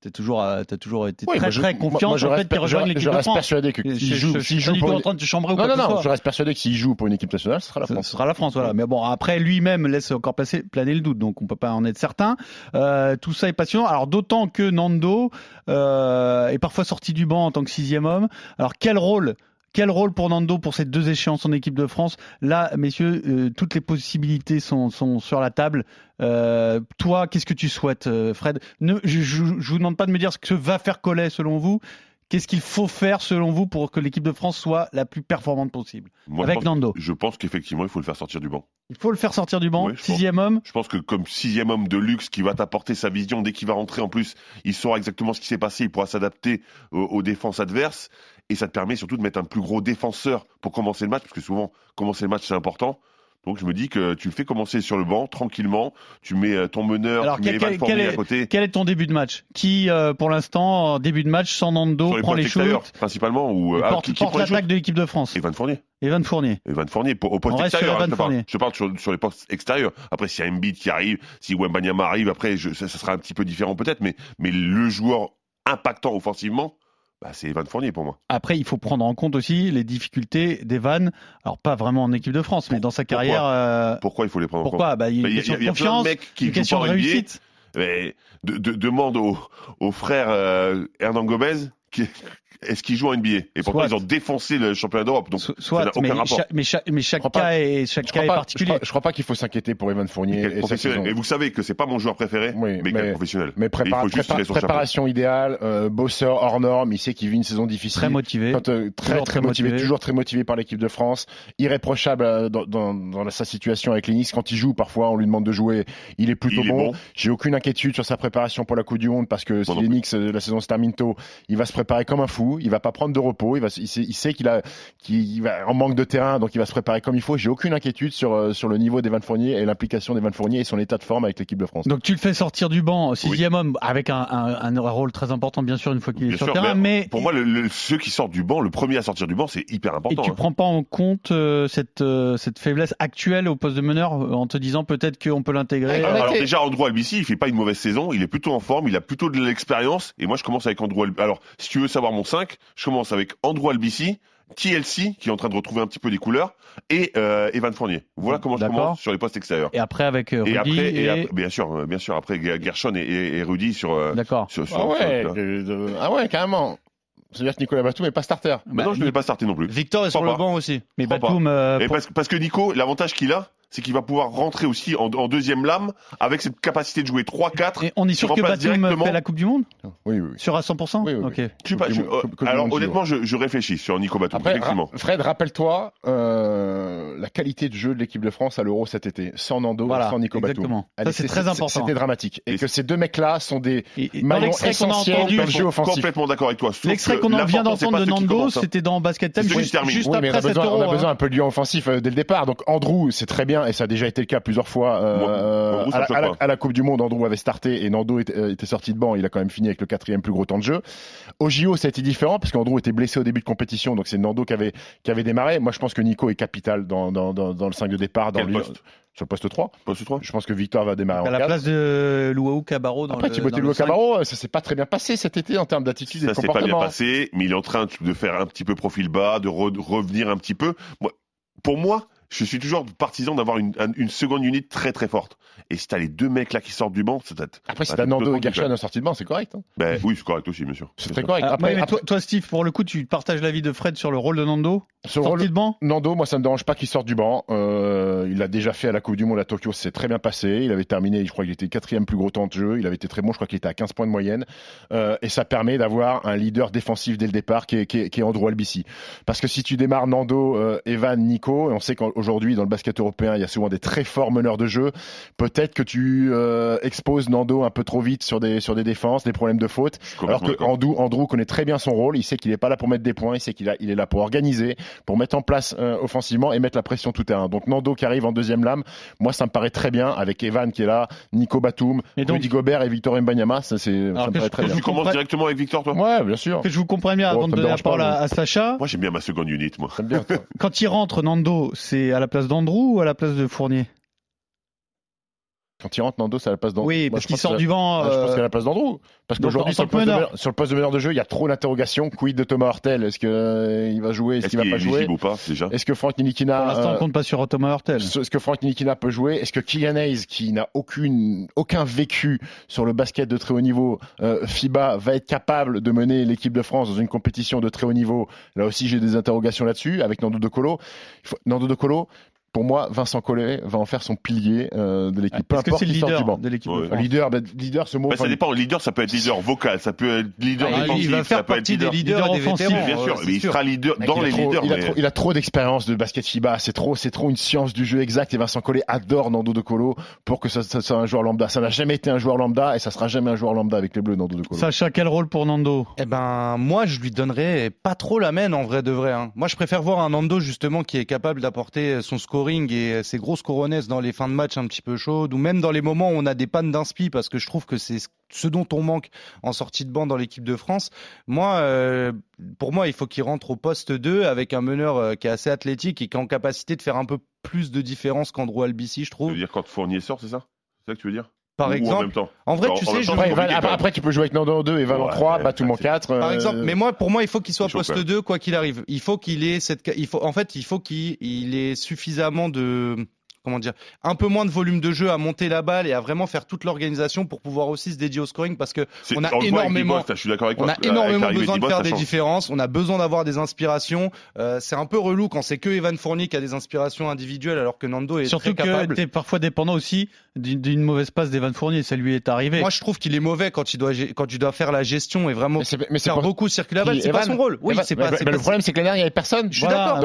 t'as toujours, toujours été Oui, très je- très confiant moi, je le fait qu'il je, rejoigne je l'équipe de reste France. persuadé que s'il je- joue, je- en train de chambrer ou Non, quoi non, ce non, je reste persuadé que s'il joue pour une équipe nationale, ce sera la Ce France. sera la France, voilà. Mais bon, après lui-même laisse encore passer, planer le doute, donc on peut pas en être certain. Euh, tout ça est passionnant. Alors d'autant que Nando euh, est parfois sorti du banc en tant que sixième homme. Alors quel rôle quel rôle pour Nando pour ces deux échéances en équipe de France? Là, messieurs, euh, toutes les possibilités sont, sont sur la table. Euh, toi, qu'est-ce que tu souhaites, euh, Fred? Ne, je, je, je vous demande pas de me dire ce que va faire Collet selon vous. Qu'est-ce qu'il faut faire selon vous pour que l'équipe de France soit la plus performante possible? Moi, je avec pense- Nando Je pense qu'effectivement, il faut le faire sortir du banc. Il faut le faire sortir du banc. Oui, je pense. sixième homme. Je pense que comme sixième homme de luxe qui va t'apporter sa vision dès qu'il va rentrer en plus, il saura exactement ce qui s'est passé, il pourra s'adapter aux, aux défenses adverses et ça te permet surtout de mettre un plus gros défenseur pour commencer le match parce que souvent commencer le match c'est important. Donc je me dis que tu le fais commencer sur le banc tranquillement, tu mets euh, ton meneur, Alors, tu mets quel- Evan quel- Fournier quel est- à côté. Quel est ton début de match? Qui, euh, pour l'instant, début de match, sans Nando, les prend les shoots principalement ou euh, ah, porte, qui, qui porte l'attaque de l'équipe de France Evan Fournier. Evan Fournier. Evan Fournier pour, au poste On extérieur. hein, je, te parle, sur, sur les postes extérieurs. Après, s'il y a Embiid qui arrive, si Wembanyama arrive, après, je, ça, ça sera un petit peu différent peut-être, mais, mais le joueur impactant offensivement, bah, c'est Evan Fournier pour moi. Après, il faut prendre en compte aussi les difficultés d'Evan. Alors, pas vraiment en équipe de France, mais dans sa Pourquoi carrière. euh, Pourquoi il faut les prendre en compte pourquoi bah, Il y a y, y plein de confiance, mecs qui une question de réussite. Mais de- de- demande au, au frère euh, Hernan Gomez qui, est-ce qu'il joue en NBA Et pourquoi Soit. ils ont défoncé le championnat d'Europe Donc ça aucun mais, rapport. cha- mais chaque, mais cas pas- est, chaque Je cas est pas, je, particulier. crois, je crois pas qu'il faut s'inquiéter pour Evan Fournier et professionnel. Et vous savez que c'est pas mon joueur préféré, Oui, mais, mais- professionnel. Mais Et prépa- il faut juste prépa- tirer son chapeau. préparation idéale, euh, bosseur hors norme, il sait qu'il vit une saison difficile. Très motivé. Quand, euh, très, Toujours très très motivé, motivé. toujours très motivé par l'équipe de France, irréprochable euh, dans, dans, dans sa situation avec les Knicks. Quand il joue, parfois, on lui demande de jouer, il est plutôt Il bon. bon. J'ai aucune inquiétude sur sa préparation pour la Coupe du Monde parce que si les. Knicks, euh, la saison se termine tôt, il va se préparer comme un fou, il va pas prendre de repos, il, va, il sait, il sait qu'il a, qu'il va en manque de terrain, donc il va se préparer comme il faut. J'ai aucune inquiétude sur, euh, sur le niveau d'Evan Fournier et l'implication d'Evan Fournier et son état de forme avec l'équipe de France. Donc tu le fais sortir du banc, sixième homme, avec un, un, un rôle très important bien sûr une fois qu'il est Bien sur le sûr, terrain, mais Pour moi, le- le- ceux qui sortent du banc, le premier à sortir du banc, c'est hyper et important. tu hein. prends pas en compte euh, cette euh, cette faiblesse actuelle au poste de meneur euh, en te disant peut-être qu'on peut l'intégrer. Alors, déjà, Andrew Albici, il fait pas une mauvaise saison, il est plutôt en forme, il a plutôt de l'expérience, et moi je commence avec Andrew Albici. Alors, si tu veux savoir mon 5, je commence avec Andrew Albici, TLC, qui est en train de retrouver un petit peu des couleurs, et euh, Evan Fournier. Voilà comment je D'accord. commence sur les postes extérieurs. Et après avec euh, Et Rudy après, et et- après- bien sûr, euh, bien sûr, après Ger- Gershon et, et, Rudy sur, D'accord. sur, sur- Ah ouais, sur- euh, ah ouais, carrément. C'est-à-dire que Nicolas Batum n'est pas starter. Mais non, je ne vais pas starter non plus. Victor est sur le pas. banc aussi. Mais Batum, euh, Et pour- parce, parce que Nico, l'avantage qu'il a, c'est qu'il va pouvoir rentrer aussi en, en deuxième lame avec cette capacité de jouer 3-4. et on est sûr que Batum directement- fait la Coupe du Monde Oui, oui, oui. sur à 100%. Oui, oui, pas, je- du euh, du alors honnêtement, je, je réfléchis sur Nico Batum, Après, effectivement. ra- Fred, rappelle-toi euh, la qualité de jeu de l'équipe de France à l'Euro cet été, sans Nando, Voilà, sans Nico Batum. c'est très important. C'était dramatique. Et Et que ces deux mecs-là sont des Et- maillons essentiels le jeu offensif. Complètement d'accord avec toi. l'extrait qu'on en vient d'entendre de Nando, hein. c'était dans Basket Time juste, après a cet besoin, euro. on a besoin hein. un peu de lieu offensif euh, dès le départ. Donc Andrew, c'est très bien bien, et ça a déjà été le cas plusieurs fois euh, Moi, euh, à, la, choque à la- pas. à la Coupe du Monde, Andrew avait starté et Nando était, euh, était sorti de banc. Il a quand même fini avec le quatrième plus gros temps de jeu. Au JO, ça a été différent parce qu'Andrew était blessé au début de compétition, donc c'est Nando qui avait, qui avait démarré. Moi, je pense que Nico est capital dans, dans, dans, dans le 5 de départ, dans Quel le- poste sur le poste 3. Poste 3 Je pense que Victor va démarrer À en la 4. place de Luau Cabarro dans Après, le, Timothée cinq. Cabarro, ça s'est pas très bien passé cet été en termes d'attitude et de Ça s'est pas bien comportement. passé, mais il est en train de faire un petit peu profil bas, de re- de revenir un petit peu. Moi, pour moi, je suis toujours partisan d'avoir une, un- une seconde unité très très forte. Et si t'as les deux mecs là qui sortent du banc, c'est peut-être. Après, si t'as Nando et Gershon en sortie de banc, c'est correct. hein. Ben, oui, c'est correct aussi, bien sûr. C'est très correct. Ah, Après, ouais, mais après, toi, toi, Steve, pour le coup, tu partages l'avis de Fred sur le rôle de Nando sur le rôle- Sorti de banc Nando, moi, ça me dérange pas qu'il sorte du banc. Euh, il l'a déjà fait à la Coupe du Monde à Tokyo, c'est très bien passé. Il avait terminé, je crois qu'il était quatrième plus gros temps de jeu. Il avait été très bon, je crois qu'il était à 15 points de moyenne. Euh, et ça permet d'avoir un leader défensif dès le départ qui est, qui est, qui est Andrew Albici. Parce que si tu démarres Nando, euh, Evan, Nico, et on sait qu'aujourd'hui dans le basket européen, il y a souvent des très forts meneurs de jeu, peut-être que tu euh, exposes Nando un peu trop vite sur des, sur des défenses, des problèmes de faute. Alors que. Andrew, Andrew connaît très bien son rôle, il sait qu'il n'est pas là pour mettre des points, il sait qu'il il est là pour organiser, pour mettre en place euh, offensivement et mettre la pression tout terrain. Donc Nando qui arrive en deuxième lame, moi ça me paraît très bien avec Evan qui est là, Nico Batum, Et donc- Rudy Gobert et Victor Mbanyama, ça, c'est, me paraît très bien. Tu commences comprends- directement avec Victor, toi? Ouais, bien sûr. Que je vous comprenne bien Oh, avant de donner la parole à, Sacha? Moi, j'aime bien ma seconde unit, moi. J'aime bien. toi. Quand il rentre, Nando, c'est à la place d'Andrew ou à la place de Fournier? Quand il rentre Nando, c'est à la place d'Andrew. Oui, Moi, parce je qu'il sort du banc. Je pense euh, qu'à la place d'Andrew. Parce qu'aujourd'hui, sur, le poste de meneur. meneur- sur le poste de meneur de jeu, il y a trop d'interrogations. Quid de Thomas Hurtel Est-ce qu'il va jouer? Est-ce qu'il va pas jouer? ou pas, déjà? Est-ce que Frank Nilikina pour l'instant, euh, on compte pas sur Thomas Hurtel. Est-ce que Frank Nilikina peut jouer Est-ce que Kylian Hayes, qui n'a aucune, aucun vécu sur le basket de très haut niveau, euh, FIBA, va être capable de mener l'équipe de France dans une compétition de très haut niveau? Là aussi, j'ai des interrogations là-dessus avec Nando De Colo. Nando De Colo, pour moi, Vincent Collet va en faire son pilier euh, de l'équipe. Peu importe c'est le leader banc. de l'équipe Ouais. Leader, ben, leader, ce mot. Bah, ça dépend. Leader, ça peut être leader vocal, ça peut être leader Ah, il défensif, va faire ça peut être partie des leader. leaders offensif. Bien sûr, mais il sera leader Mec, dans il a les trop- leaders. il, a mais- trop, il a trop d'expérience de basket FIBA, c'est trop, c'est trop une science du jeu exact. Et Vincent Collet adore Nando De Colo pour que ça, ça soit un joueur lambda. Ça n'a jamais été un joueur lambda et ça sera jamais un joueur lambda avec les Bleus, Nando De Colo. Sacha, quel rôle pour Nando? Eh ben, moi, je lui donnerais pas trop la main en vrai de vrai. hein. Moi, je préfère voir un Nando justement qui est capable d'apporter son scoring et ses grosses coronesses dans les fins de match un petit peu chaudes ou même dans les moments où on a des pannes d'inspi parce que je trouve que c'est ce dont on manque en sortie de banc dans l'équipe de France. Moi, euh, pour moi, il faut qu'il rentre au poste 2 avec un meneur euh, qui est assez athlétique et qui est en capacité de faire un peu plus de différence qu'Andrew Albici, je Tu trouve. veux dire quand Fournier sort, c'est ça? C'est ça que tu veux dire? Par Ou en exemple, même temps en vrai, tu en sais, je Après, compliqué, après, tu peux jouer avec Nando en 2 et en Ouais, 3, bah, tout mon c'est- 4. Par exemple, mais moi, pour moi, il faut qu'il soit chaud, poste quand même. 2, quoi qu'il arrive. Il faut qu'il ait cette, il faut, en fait, il faut qu'il il ait suffisamment de, comment dire, un peu moins de volume de jeu à monter la balle et à vraiment faire toute l'organisation pour pouvoir aussi se dédier au scoring parce que on a énormément- Dibos, là, je suis d'accord avec on a énormément besoin de faire des différences. On a besoin d'avoir des inspirations. Euh, c'est un peu relou quand c'est que Evan Fournier qui a des inspirations individuelles alors que Nando est Surtout très que capable. tu es parfois dépendant aussi d'une mauvaise passe d'Evan Fournier. Ça lui est arrivé. Moi, je trouve qu'il est mauvais quand il doit, quand tu dois faire la gestion et vraiment Mais mais faire pour- beaucoup circuler la balle. C'est pas son rôle. Oui, c'est pas. le problème, c'est que l'année dernière, il n'y avait personne. Je suis d'accord.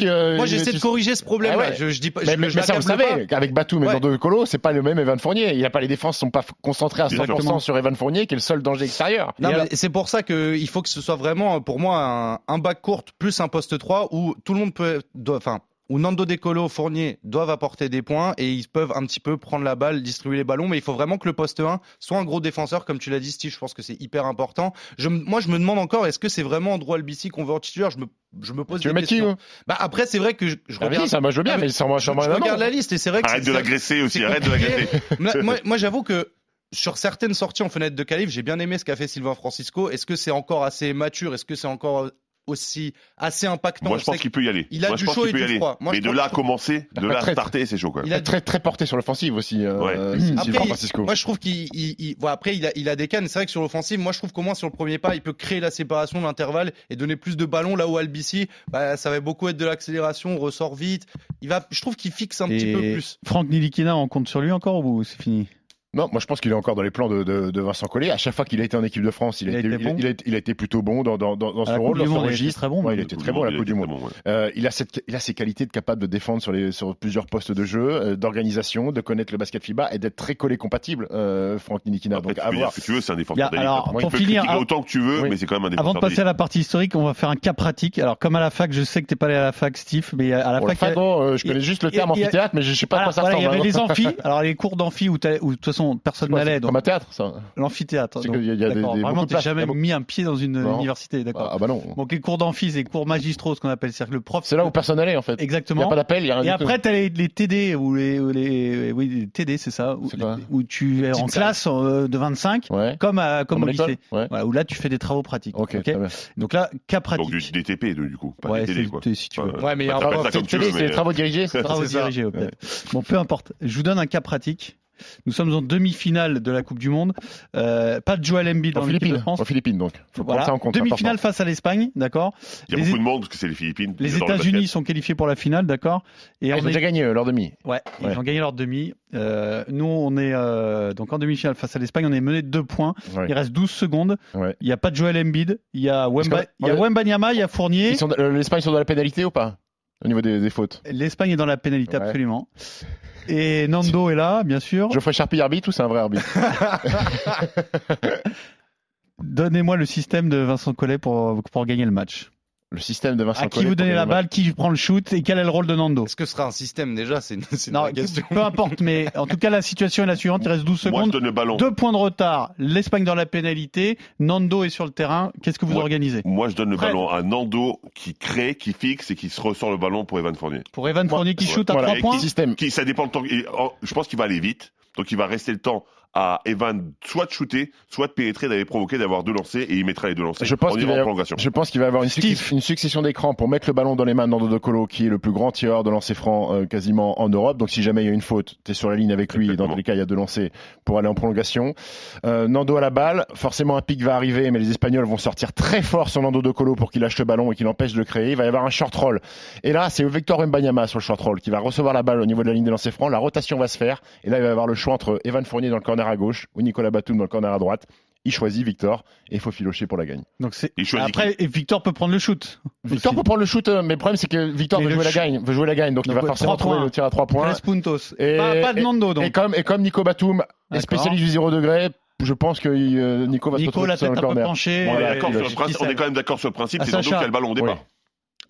que, euh, moi, j'essaie de corriger ce problème. Ah. Je, je dis pas. Ça, vous savez, avec Batum et Ouais. Nando De Colo, c'est pas le même Evan Fournier. Il a pas les défenses sont pas concentrées à Bien 100% sûr. sur Evan Fournier, qui est le seul danger extérieur. Non, Et mais alors- c'est pour ça qu'il faut que ce soit vraiment, pour moi, un, un bac court plus un poste 3 où tout le monde peut, enfin, où Nando Decolo, Fournier doivent apporter des points et ils peuvent un petit peu prendre la balle, distribuer les ballons, mais il faut vraiment que le poste 1 soit un gros défenseur, comme tu l'as dit, Steve. Je pense que c'est hyper important. Je, me- moi, je me demande encore, est-ce que c'est vraiment Andrew Albici qu'on veut en titulaire? Je me, je me pose Tu veux des mettre qui questions. hein Bah après, c'est vrai que je, je Ah, regarde, ça, moi je veux bien, Ah, mais sans moi, je, sans moi, je non. regarde la liste et c'est vrai que Arrête de l'agresser aussi, arrête de l'agresser. moi, moi- moi, j'avoue que sur certaines sorties en fenêtre de calife, j'ai bien aimé ce qu'a fait Sylvain Francisco. Est-ce que c'est encore assez mature? Est-ce que c'est encore aussi assez impactant Moi, je pense qu'il peut y aller. il a Moi, du chaud et du aller. froid. Moi, Mais de là à commencer, de Après, là à starter, c'est chaud, quoi. Il a Très, très porté sur l'offensive aussi, euh, Ouais. euh, Après, il- Francisco. Moi, je trouve qu'il, il- il- bon, après, il a, il a des cannes. C'est vrai que sur l'offensive, moi, je trouve qu'au moins sur le premier pas, il peut créer la séparation, l'intervalle et donner plus de ballons là où Albici, bah, ça va beaucoup être de l'accélération, on ressort vite. Il va, je trouve qu'il fixe un petit peu plus. Franck Nilikina, on compte sur lui encore ou c'est fini? Non, moi je pense qu'il est encore dans les plans de, de, de Vincent Collet. À chaque fois qu'il a été en équipe de France, il a, Il a été, été bon. il, a, il a été plutôt bon dans, dans, dans, dans À son rôle, dans du son Monde, il était registre. très bon. Ouais, il était très bon à la Coupe du Monde. Bon, ouais. Euh, il, a cette, il a ses qualités de capable de défendre sur, les, sur plusieurs postes de jeu, euh, d'organisation, de connaître le basket FIBA et d'être très collé compatible, euh, Franck Ninikina. Après, Donc tu à peux dire ce que tu veux, c'est un défenseur a- d'élite. alors, Tu pour peux finir, critiquer avant- autant que tu veux, Oui. mais c'est quand même un Avant défenseur de passer à la partie historique, on va faire un cas pratique. Alors, comme à la fac, je sais que t'es pas allé à la fac, Steve, mais à la fac, euh, je connais juste le terme amphithéâtre, mais je sais pas à quoi ça il y avait les amphis. Alors, les cours d'amphi où, de toute façon personne n'allait. c'est donc- Comme un théâtre, ça. L'amphithéâtre. Donc, il y a des- des- Vraiment, t'as jamais mis un pied dans une Non. université, d'accord. Ah bah non. Donc les cours d'amphi, c'est les cours magistraux, ce qu'on appelle, c'est-à-dire que le prof. C'est là où personne n'allait en fait. Il n'y Exactement. a pas d'appel, il y a rien Et du après, tout. tu as les, les TD, ou les, ou les, oui, les TD, c'est ça, où, C'est quoi où tu es en classe euh, de 25, Ouais. comme, à, comme, Comme au lycée. Ouais. Voilà, où là, tu fais des travaux pratiques. Ok. Donc là, cas Donc pratique. du DTP, du coup. Pas Ouais, c'est- quoi. c'est- si tu veux. Enfin, Ouais, mais il y a un veux, c'est les travaux dirigés. Travaux dirigés, peut-être. Bon, peu importe. Je vous donne un cas pratique. Nous sommes en demi-finale de la Coupe du Monde. Euh, pas de Joel Embiid En de Philippines, France. en Philippines donc. Faut Voilà. prendre ça en compte. Demi-finale face à l'Espagne, d'accord. Il y a Les- beaucoup de monde parce que c'est les Philippines. Les le États-Unis sont qualifiés pour la finale, d'accord. Et Ah, Ils ont est- déjà gagné euh, leur demi. Ouais, ils ont gagné leur demi. Euh, nous, on est euh, donc en demi-finale face à l'Espagne. On est mené de deux points. Ouais. Il reste 12 secondes. Ouais. Il n'y a pas de Joel Embiid. Il y a Wemba, que- il y a. Wembanyama, il y a Fournier. L'Espagne sont dans la pénalité ou pas? Au niveau des, des fautes. L'Espagne est dans la pénalité, Ouais. absolument. Et Nando est là, bien sûr. Geoffrey Charpie arbitre ou c'est un vrai arbitre? Donnez-moi le système de Vincent Collet pour, pour gagner le match. Le système de Vincent À qui Collet vous donnez la balle, qui prend le shoot et quel est le rôle de Nando Est-ce que ce sera un système déjà C'est une, c'est une Non, vraie question. peu importe, mais en tout cas, la situation est la suivante. Il reste 12 Moi, je secondes. donne le ballon. Deux points de retard. L'Espagne dans la pénalité. Nando est sur le terrain. Qu'est-ce que vous organisez Moi, je donne le Prêt. ballon à Nando qui crée, qui fixe et qui se ressort le ballon pour Evan Fournier. Pour Evan Fournier qui shoot à Voilà. 3 Et points. Système. Qui, ça dépend le temps. oh, je pense qu'il va aller vite. Donc, il va rester le temps à Evan soit de shooter, soit de pénétrer, d'aller provoquer, d'avoir deux lancers et il mettra les deux lancers. Je pense en qu'il va y en avoir- prolongation. Je pense qu'il va y avoir une, succession- une succession d'écrans pour mettre le ballon dans les mains de Nando De Colo, qui est le plus grand tireur de lancer franc euh, quasiment en Europe. Donc si jamais il y a une faute, tu es sur la ligne avec lui. Et dans tous les cas, il y a deux lancers pour aller en prolongation. Euh, Nando à la balle, forcément un pic va arriver, mais les Espagnols vont sortir très fort sur Nando De Colo pour qu'il lâche le ballon et qu'il empêche de le créer. Il va y avoir un short roll. Et là, c'est Victor Mbanyama sur le short roll qui va recevoir la balle au niveau de la ligne des lancers francs. La rotation va se faire. Et là, il va y avoir le choix entre Evan Fournier dans le corner à gauche ou Nicolas Batum dans le corner à droite. Il choisit Victor et il faut filocher pour la gagne. Donc c'est. Après, et Victor peut prendre le shoot. Victor Aussi. peut prendre le shoot, euh, mais le problème c'est que Victor Mais veut jouer la gagne, veut jouer la gagne, donc, il va forcément trouver le tir à trois points. Tres puntos. Et- pas, pas de Nando donc. Et comme et comme Nico Batum est spécialiste du zéro degré, je pense que euh, Nico va se retrouver la tête un le peu corner. penchée. On est, Ouais, d'accord il sur a- le principe, on est quand même d'accord sur le principe, Ah, c'est Nando qui a le ballon au départ. Oui.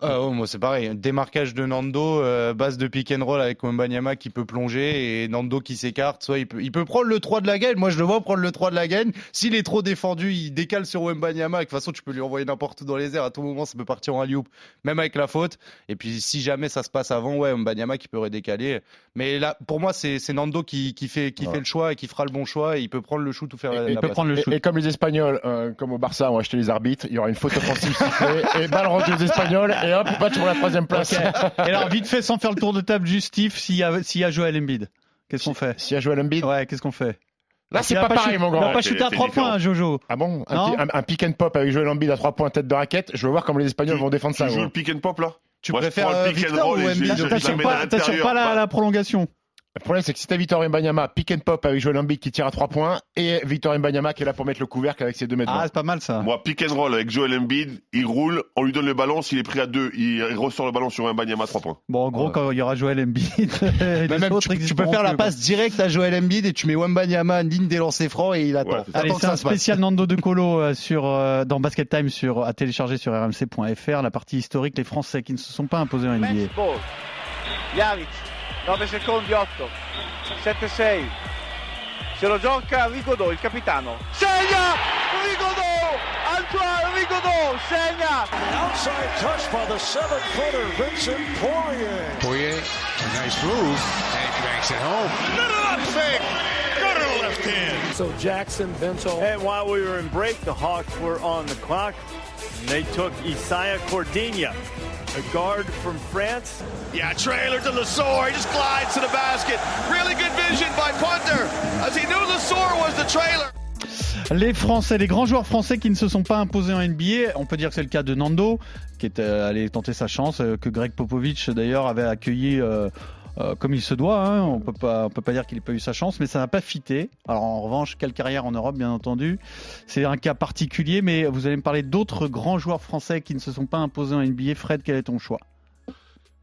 Ah, oh, moi c'est pareil, démarquage de Nando, euh, base de pick and roll avec Wembanyama qui peut plonger et Nando qui s'écarte, soit il peut, il peut prendre le 3 de la gaine, moi je le vois prendre le 3 de la gaine, s'il est trop défendu, il décale sur Wembanyama, de toute façon tu peux lui envoyer n'importe où dans les airs, à tout moment ça peut partir en alley même avec la faute, et puis si jamais ça se passe avant, ouais, Wembanyama qui peut redécaler, mais là pour moi c'est c'est Nando qui, qui, fait, qui fait le choix et qui fera le bon choix. Et il peut prendre le shoot ou faire la, Et- la peut passe. prendre le shoot. et comme les Espagnols, euh, comme au Barça, ont acheté les arbitres, il y aura une faute offensive sifflée et balle rendue aux Espagnols. Et hop, match pour la troisième place. Et alors vite fait, sans faire le tour de table, justif, s'il y a, s'il y a Joel Embiid, qu'est-ce qu'on fait? S'il y a Joel Embiid, Ouais, qu'est-ce qu'on fait? Là c'est Il pas, pas pareil mon Il va grand. pas c'est- shooter à c'est 3 différent. points, Jojo. Ah bon un, pick and pop avec Joel Embiid à 3 points tête de raquette, je veux voir comment les Espagnols vont défendre Tu ça. joues gros. le pick and pop là? Tu préfères le euh, pick and roll T'assures pas, pas la prolongation. Le problème, c'est que si t'as Victor Mbanyama, pick and pop avec Joel Embiid qui tire à 3 points et Victor Mbanyama qui est là pour mettre le couvercle avec ses 2 mètres. Ah, 20. c'est pas mal ça. Moi, pick and roll avec Joel Embiid, il roule, on lui donne le ballon, s'il est pris à deux, il il ressort le ballon sur un Banyama 3 points. Bon, en gros, Ouais. quand il y aura Joel Embiid, les Mais même, autres tu, tu peux faire la passe directe à Joel Embiid et tu mets Wembanyama en ligne des lancers francs et il attend. Ouais. Allez, c'est un spécial Nando de Colo euh, sur, euh, dans Basket Time sur, à télécharger sur rmc.fr. La partie historique, les Français qui ne se sont pas imposés en NBA. 9 secondi 8, 7-6. Se lo gioca Rigodò, il capitano. Segna! Rigodò! Antoine Rigodò segna! Outside touch by the seven footer, Vincent Poirier. Poirier, a nice move, and banks it home. Little up fake. Go to the left hand. So Jackson, Bento. And while we were in break, the Hawks were on the clock. And they took Isaiah Cordigna, a guard from France? Yeah, trailer to Lasor. He just glides to the basket. Really good vision by Punter, as he knew Lasor was the trailer. Les Français, les grands joueurs français qui ne se sont pas imposés en NBA, on peut dire que c'est le cas de Nando, qui est euh, allé tenter sa chance, euh, que Greg Popovich d'ailleurs avait accueilli euh, euh, comme il se doit. hein. On peut pas, on peut pas dire qu'il n'ait pas eu sa chance, mais ça n'a pas fité. Alors en revanche, quelle carrière en Europe, bien entendu. C'est un cas particulier, mais vous allez me parler d'autres grands joueurs français qui ne se sont pas imposés en NBA. Fred, quel est ton choix?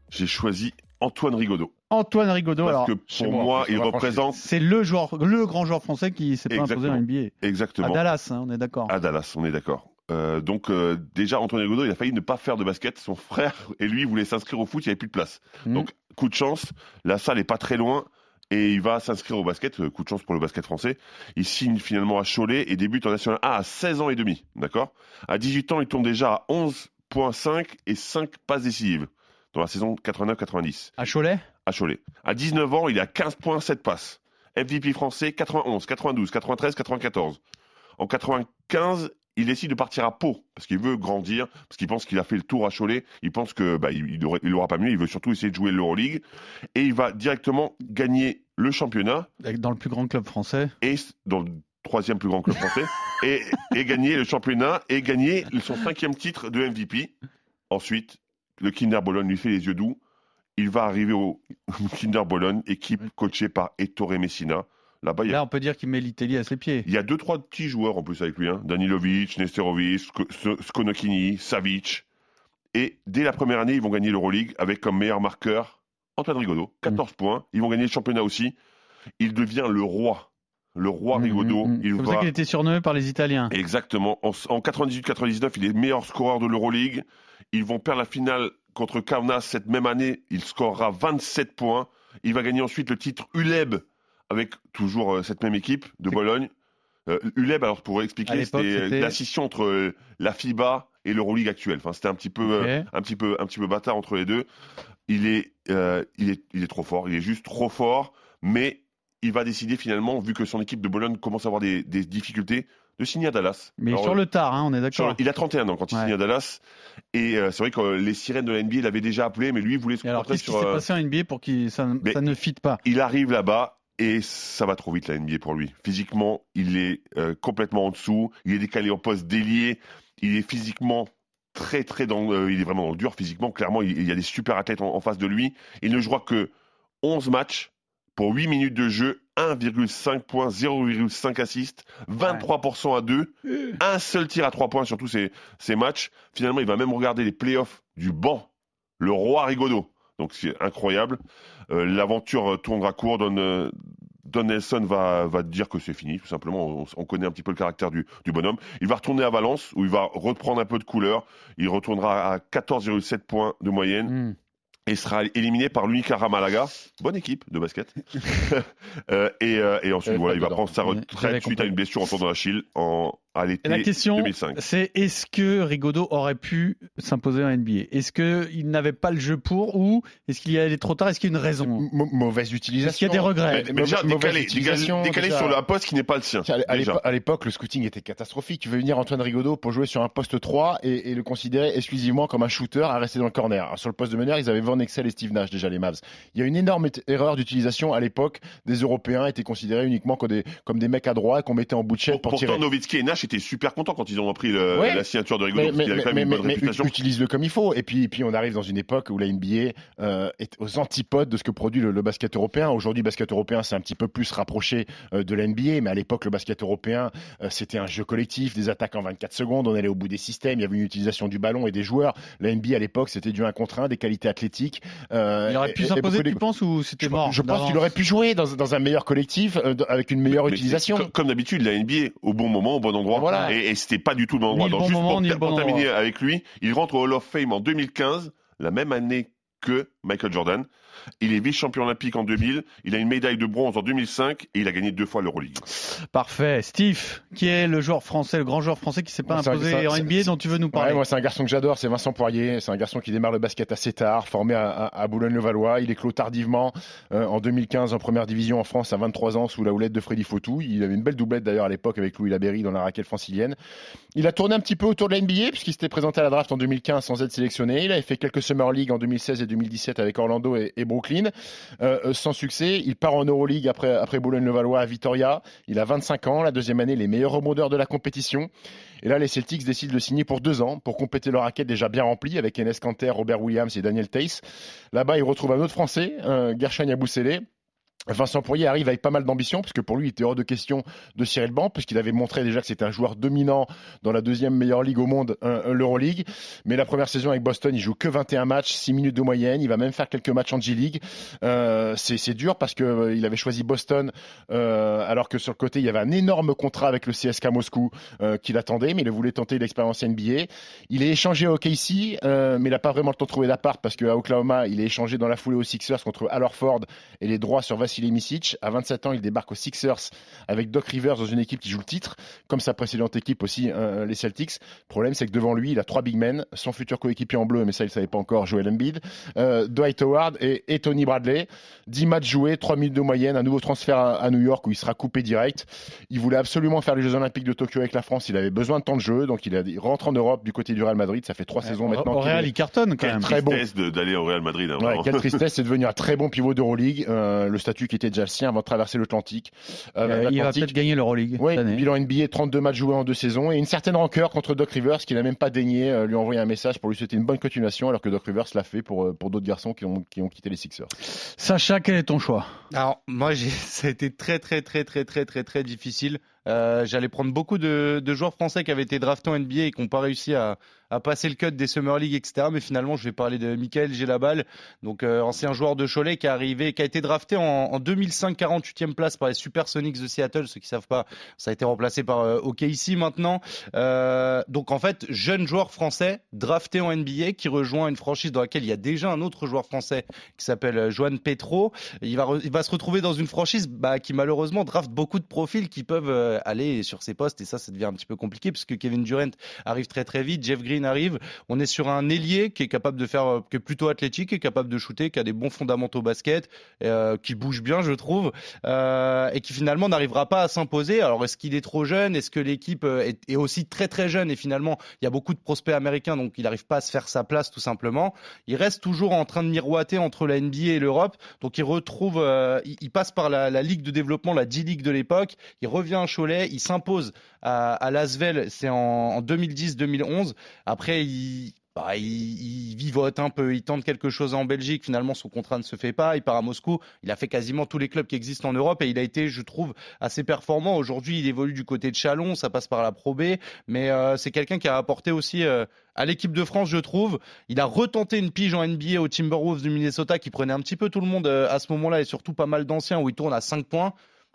J'ai choisi Antoine Rigaudot. Antoine Rigaudot. Parce alors, que pour moi, il représente c'est le joueur, le grand joueur français qui s'est pas imposé en Exactement. NBA. À exactement Dallas, hein, on est d'accord. à Dallas, on est d'accord. Euh, donc euh, déjà Antoine Rigaudot, il a failli ne pas faire de basket. Son frère et lui voulaient s'inscrire au foot, il n'y avait plus de place. Mhm. Donc coup de chance, la salle est pas très loin et il va s'inscrire au basket. Euh, Coup de chance pour le basket français. Il signe finalement à Cholet et débute en National A à 16 ans et demi. D'accord? À 18 ans, il tombe déjà à 11,5 et 5 passes décisives dans la saison 89-90 À Cholet? À Cholet. À 19 ans, il est à 15 points, 7 passes. MVP français 91, 92, 93, 94. En 95, il décide de partir à Pau parce qu'il veut grandir, parce qu'il pense qu'il a fait le tour à Cholet. Il pense que bah, il, il aurait- il aura pas mieux. Il veut surtout essayer de jouer l'Euroleague et il va directement gagner le championnat dans le plus grand club français. et dans le troisième plus grand club français et, et gagner le championnat et gagner son cinquième titre de MVP. Ensuite, le Kinder Bologne lui fait les yeux doux. Il va arriver au Kinder Bologne, équipe coachée par Ettore Messina. Là-bas, a Là, on peut dire qu'il met l'Italie à ses pieds. il y a deux, trois petits joueurs en plus avec lui. Hein. Danilovic, Nesterovic, Sk- Sk- Skonokini, Savic. Et dès la première année, ils vont gagner l'Euroleague avec comme meilleur marqueur Antoine Rigaudot. 14 points. Ils vont gagner le championnat aussi. Il devient le roi. Le roi Mmh, Rigaudot. mmh, mmh. Il C'est pour ça qu'il était surnommé par les Italiens. Exactement. En, en 98-99, il est meilleur scoreur de l'Euroleague. Ils vont perdre la finale contre Kaunas cette même année. Il scorera 27 points. Il va gagner ensuite le titre ULEB avec toujours euh, cette même équipe de Bologne. Euh, ULEB, alors pour expliquer, l'époque, c'était la scission entre euh, la FIBA et l'Euroleague actuelle. Enfin, c'était un petit peu, euh, un petit peu, un petit peu bâtard entre les deux. Il est, euh, il est, il est trop fort. Il est juste trop fort. Mais il va décider finalement, vu que son équipe de Bologne commence à avoir des, des difficultés, de signer à Dallas. Mais Alors, sur le tard, hein, on est d'accord. il a 31 ans quand il Ouais. signe à Dallas. Et euh, c'est vrai que euh, les sirènes de la NBA l'avaient déjà appelé, mais lui, il voulait se Et alors, concentrer qu'est-ce qui s'est euh, passé en NBA pour que ça, ça ne fit pas? il arrive là-bas et ça va trop vite la NBA pour lui. Physiquement, il est euh, complètement en dessous. Il est décalé en poste d'ailier. Il est physiquement très très dans. euh, il est vraiment dans le dur physiquement. Clairement, il, il y a des super athlètes en, en face de lui. Il ne jouera que 11 matchs pour 8 minutes de jeu, 1,5 points, 0,5 assists, 23% à 2, un seul tir à 3 points sur tous ces, ces matchs. Finalement, il va même regarder les playoffs du banc, le roi Rigaudot. Donc c'est incroyable. Euh, L'aventure euh, tournera court. Don, euh, Don Nelson va, va dire que c'est fini, tout simplement. On, on connaît un petit peu le caractère du, du bonhomme. Il va retourner à Valence, où il va reprendre un peu de couleur. Il retournera à 14,7 points de moyenne Hmm. Et sera éliminé par l'Unicara Malaga. Bonne équipe de basket. Euh, et, euh, et ensuite, voilà, il va dedans. prendre sa retraite suite à une blessure en tendon d'Achille en, à l'été Et la question, 2005. c'est est-ce que Rigaudot aurait pu s'imposer en NBA Est-ce qu'il n'avait pas le jeu pour ou est-ce qu'il y allait trop tard? Est-ce qu'il y a une raison? M- mauvaise utilisation. Est-ce qu'il y a des regrets? Mais déjà, Mauvaise décalé, utilisation, décalé déjà. sur un poste qui n'est pas le sien. À déjà. l'épo- à l'époque, le scouting était catastrophique. Tu veux venir Antoine Rigaudot pour jouer sur un poste 3 et, et le considérer exclusivement comme un shooter à rester dans le corner. Alors, sur le poste de meneur, ils avaient Van Excel et Steve Nash déjà les Mavs. Il y a une énorme erreur d'utilisation à l'époque. Des Européens étaient considérés uniquement comme des, comme des mecs à droite qu'on mettait en bout de chaîne pour, Pourtant, tirer. Nowitzki et Nash étaient super contents quand ils ont repris le- Ouais. la signature de Rigaudot, Mais, mais, mais- mais- utilise-le comme il faut. Et puis, et puis, on arrive dans une époque où la NBA euh, est aux antipodes de ce que produit le, le basket européen. Aujourd'hui, le basket européen, c'est un petit peu plus rapproché euh, de la NBA, mais à l'époque, le basket européen, euh, c'était un jeu collectif, des attaques en 24 secondes, on allait au bout des systèmes, il y avait une utilisation du ballon et des joueurs. La NBA, à l'époque, c'était du 1 contre 1, des qualités athlétiques. Euh, Il aurait pu s'imposer, tu penses, ou c'était je, mort je pense qu'il aurait pu jouer dans, dans un meilleur collectif, euh, avec une meilleure Mais utilisation. Comme, d'habitude, la NBA, au bon moment, au bon endroit. Voilà. Et, et c'était pas du tout le bon endroit. Ni le Donc, bon juste moment, pour, ni le pour terminer endroit. avec lui, il rentre au Hall of Fame en 2015, la même année que Michael Jordan. Il est vice-champion olympique en 2000, il a une médaille de bronze en 2005 et il a gagné deux fois l'Euroleague. Parfait. Steve, qui est le joueur français, le grand joueur français qui s'est pas Bon, un- imposé en NBA dont tu veux nous Ouais, parler moi, c'est un garçon que j'adore, c'est Vincent Poirier. C'est un garçon qui démarre le basket assez tard, formé à, à- à Boulogne-le-Valois. Il éclot tardivement euh, en 2015 en première division en France à 23 ans sous la houlette de Freddy Fautou. Il avait une belle doublette d'ailleurs à l'époque avec Louis Laberry dans la raquette francilienne. Il a tourné un petit peu autour de la NBA puisqu'il s'était présenté à la draft en 2015 sans être sélectionné. Il avait fait quelques Summer League en 2016 et 2017 2017 avec Orlando et, et Brooklyn. Euh, euh, sans succès, il part en Euroleague après, Boulogne-le-Valois à Vitoria. Il a 25 ans, la deuxième année, les meilleurs rebondeurs de la compétition. Et là, les Celtics décident de signer pour deux ans pour compléter leur raquette déjà bien remplie avec Enes Kanter, Robert Williams et Daniel Tace. Là-bas, ils retrouvent un autre Français, un Gershon. Vincent Poirier arrive avec pas mal d'ambition, puisque pour lui, il était hors de question de cirer le banc, puisqu'il avait montré déjà que c'était un joueur dominant dans la deuxième meilleure ligue au monde, l'Euroleague. Mais la première saison avec Boston, il joue que 21 matchs, 6 minutes de moyenne. Il va même faire quelques matchs en G-League. Euh, c'est dur parce que euh, avait choisi Boston, euh, alors que sur le côté, il y avait un énorme contrat avec le CSK Moscou euh, qui l'attendait, mais il voulait tenter l'expérience NBA. Il est échangé au OKC, mais il n'a pas vraiment le temps de trouver d'appart parce qu'à Oklahoma, il est échangé dans la foulée aux Sixers contre Al et les droits sur Vassili Micic. À 27 ans, il débarque aux Sixers avec Doc Rivers dans une équipe qui joue le titre, comme sa précédente équipe aussi, euh, les Celtics. Le problème, c'est que devant lui, il a trois big men, son futur coéquipier en bleu, mais ça, il ne savait pas encore, Joel Embiid, euh, Dwight Howard et, et, Tony Bradley. 10 matchs joués, 3 minutes de moyenne, un nouveau transfert à, à, New York où il sera coupé direct. Il voulait absolument faire les Jeux Olympiques de Tokyo avec la France, il avait besoin de temps de jeu, donc il, a, il rentre en Europe du côté du Real Madrid. Ça fait trois ouais, saisons maintenant. Au Real, il cartonne quand quelle même. Très bon. d'aller au Real Madrid. Hein, ouais, quelle tristesse, c'est devenu un très bon pivot d'Euroleague, euh, le statut qui était déjà le sien avant de traverser l'Atlantique. Euh, il va peut-être gagner l'Euroleague. Oui, bilan NBA, 32 matchs joués en deux saisons et une certaine rancœur contre Doc Rivers qui n'a même pas daigné euh, lui envoyer un message pour lui souhaiter une bonne continuation alors que Doc Rivers l'a fait pour, euh, pour d'autres garçons qui ont, qui ont quitté les Sixers. Sacha, quel est ton choix? Alors, moi, ça a été très, très, très, très, très, très, très difficile. Euh, J'allais prendre beaucoup de, de, joueurs français qui avaient été draftés en NBA et qui n'ont pas réussi à, à, passer le cut des Summer League, etc. Mais finalement, je vais parler de Michael Gélabal, donc euh, ancien joueur de Cholet qui est arrivé, qui a été drafté en, en 2005, 48e place par les Supersonics de Seattle. Ceux qui savent pas, ça a été remplacé par euh, OKC maintenant. Euh, donc en fait, jeune joueur français drafté en NBA qui rejoint une franchise dans laquelle il y a déjà un autre joueur français qui s'appelle euh, Joan Petro. Il va, il va se retrouver dans une franchise bah, qui malheureusement draft beaucoup de profils qui peuvent aller sur ses postes et ça, ça devient un petit peu compliqué puisque Kevin Durant arrive très très vite, Jeff Green arrive. On est sur un ailier qui est capable de faire, euh, qui est plutôt athlétique, qui est capable de shooter, qui a des bons fondamentaux basket, euh, qui bouge bien, je trouve, euh, et qui finalement n'arrivera pas à s'imposer. Alors est-ce qu'il est trop jeune? Est-ce que l'équipe est, aussi très très jeune? Et finalement il y a beaucoup de prospects américains donc il n'arrive pas à se faire sa place tout simplement. Il reste toujours en train de miroiter entre la NBA et l'Europe, donc il retrouve, il, passe par la, ligue de développement, la G League de l'époque. Il revient à Cholet, il s'impose à, à Lasvel, c'est en 2010-2011. Après, il, bah, il, vivote un peu, il tente quelque chose en Belgique, finalement son contrat ne se fait pas, il part à Moscou, il a fait quasiment tous les clubs qui existent en Europe et il a été, je trouve, assez performant. Aujourd'hui, il évolue du côté de Chalon, ça passe par la Pro B, mais euh, c'est quelqu'un qui a apporté aussi euh, à l'équipe de France, je trouve. Il a retenté une pige en NBA au Timberwolves du Minnesota qui prenait un petit peu tout le monde euh, à ce moment-là et surtout pas mal d'anciens où il tourne à 5 points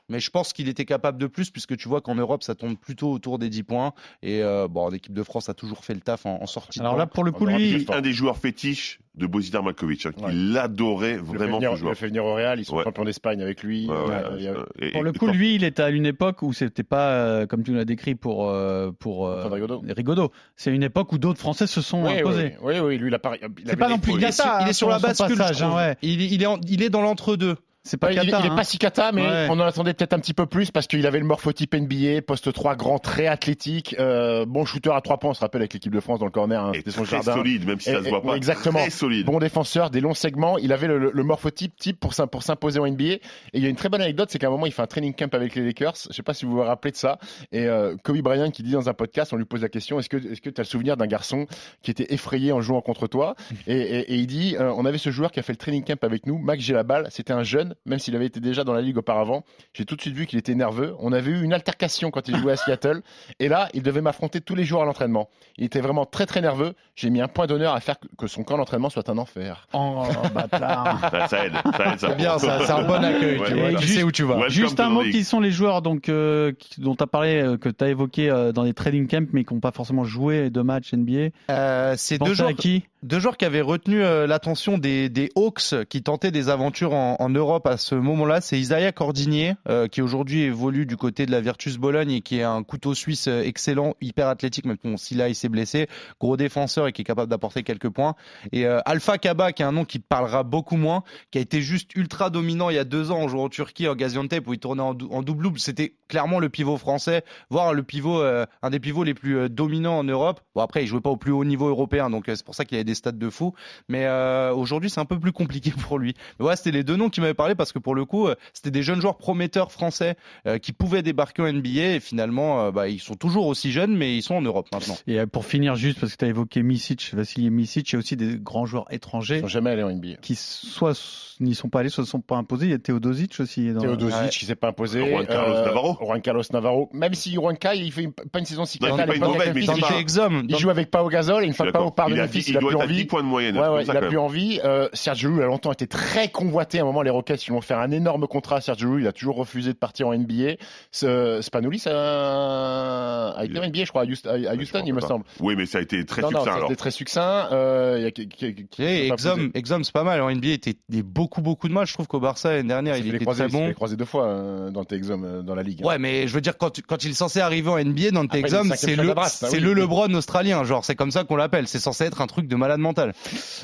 mais je pense qu'il était capable de plus puisque tu vois qu'en Europe ça tourne plutôt autour des 10 points et euh, bon l'équipe de France a toujours fait le taf en, en sortie. Alors là pour le coup lui un des joueurs fétiches de Bozidar Malkovic hein, ouais. il adorait vraiment venir, ce joueur. Il l'a fait venir au Real, ils sont ouais. champions d'Espagne avec lui. Ouais, et, pour le coup lui il était à une époque où c'était pas euh, comme tu l'as décrit pour euh, pour Rigaudot. Rigaudot. C'est une époque où d'autres Français se sont imposés. Oui oui, lui il a pas C'est pas non plus il, est sur, il est sur la bascule. Passage, hein, il, il, est en, il est dans l'entre-deux. C'est pas il, Kata, il, hein. est pas si cata, mais ouais. on en attendait peut-être un petit peu plus parce qu'il avait le morphotype NBA, poste 3 grand, très athlétique, euh, bon shooter à 3 points, on se rappelle avec l'équipe de France dans le corner, hein, c'était son très jardin. solide, même si ça et, se voit pas. Exactement. Très solide. Bon défenseur, des longs segments, il avait le, le, le morphotype type pour, pour s'imposer en NBA. Et il y a une très bonne anecdote, c'est qu'à un moment il fait un training camp avec les Lakers, je sais pas si vous vous rappelez de ça, et euh, Kobe Bryant qui dit dans un podcast, on lui pose la question, est-ce que est-ce que tu as le souvenir d'un garçon qui était effrayé en jouant contre toi? Et, et, et, il dit, euh, on avait ce joueur qui a fait le training camp avec nous, Max Gélabal, c'était un jeune, même s'il avait été déjà dans la ligue auparavant. J'ai tout de suite vu qu'il était nerveux. On avait eu une altercation quand il jouait à Seattle. Et là, il devait m'affronter tous les jours à l'entraînement. Il était vraiment très très nerveux. J'ai mis un point d'honneur à faire que son camp d'entraînement soit un enfer. Oh, bâtard. ça, ça, aide. Ça aide. Ça c'est bien, ça, c'est un bon accueil. Ouais, tu, voilà. tu sais où tu vas. Welcome Juste un mot, the qui sont les joueurs donc, euh, dont tu as parlé, euh, que tu as évoqué euh, dans les trading camps, mais qui n'ont pas forcément joué de match NBA euh, C'est deux joueurs, qui? deux joueurs qui avaient retenu euh, l'attention des, des, Hawks qui tentaient des aventures en, en Europe À ce moment-là, c'est Isaiah Cordinier, euh, qui aujourd'hui évolue du côté de la Virtus Bologne et qui est un couteau suisse euh, excellent, hyper athlétique, même si là il s'est blessé, gros défenseur et qui est capable d'apporter quelques points. Et euh, Alpha Kaba, qui est un nom qui parlera beaucoup moins, qui a été juste ultra dominant il y a deux ans en jouant en Turquie, en Gaziantep, où il tournait en, dou- en double-double. C'était clairement le pivot français, voire le pivot, un des pivots les plus dominants en Europe. Bon après, il jouait pas au plus haut niveau européen, donc c'est pour ça qu'il avait des stats de fou. Mais aujourd'hui, c'est un peu plus compliqué pour lui. Mais voilà, c'était les deux noms qui m'avaient parlé parce que pour le coup, euh, c'était des jeunes joueurs prometteurs français euh, qui pouvaient débarquer en NBA et finalement, euh, bah, ils sont toujours aussi jeunes, mais ils sont en Europe maintenant. Et pour finir juste, parce que tu as évoqué Misic, Vassili Misic, il y a aussi des grands joueurs étrangers Ils sont jamais allés en NBA. qui soit n'y sont pas allés, soit ne sont pas imposés. Il y a Teodosic aussi. Dans... Théodosic Ouais. qui s'est pas imposé. Juan Carlos euh, Navarro. Juan Carlos Navarro. Même si Juan Carlos, il fait une- pas une saison si Non, pas une mauvaise, mais il fait. Il joue avec Pau Gasol et une fois Pau part de il, a, il il a doit plus être à envie. 10 points de moyenne. Ouais, ouais, il a plus envie. Euh, Sergio Llull a longtemps été très convoité. À un moment, les Rockets ils vont faire un énorme contrat à Sergio. Il a toujours refusé de partir en NBA. Ce- Spanoulis a, a été en NBA, je crois, à Houston, à il me pas. semble. Oui, mais ça a été très non, non, succinct alors. c'était très succinct. Euh, il pas Exum. Exum, c'est pas mal. En NBA, il était il y a beaucoup, beaucoup de matchs. Je trouve qu'au Barça, l'année dernière, Il il était croiser, très il bon. fait croiser deux fois euh, dans exams euh, dans la ligue. Ouais, mais je veux dire, quand, il est censé arriver en NBA dans il cinquième c'est le, bah c'est oui. le LeBron australien. Genre, c'est comme ça qu'on l'appelle. C'est censé être un truc de malade mental.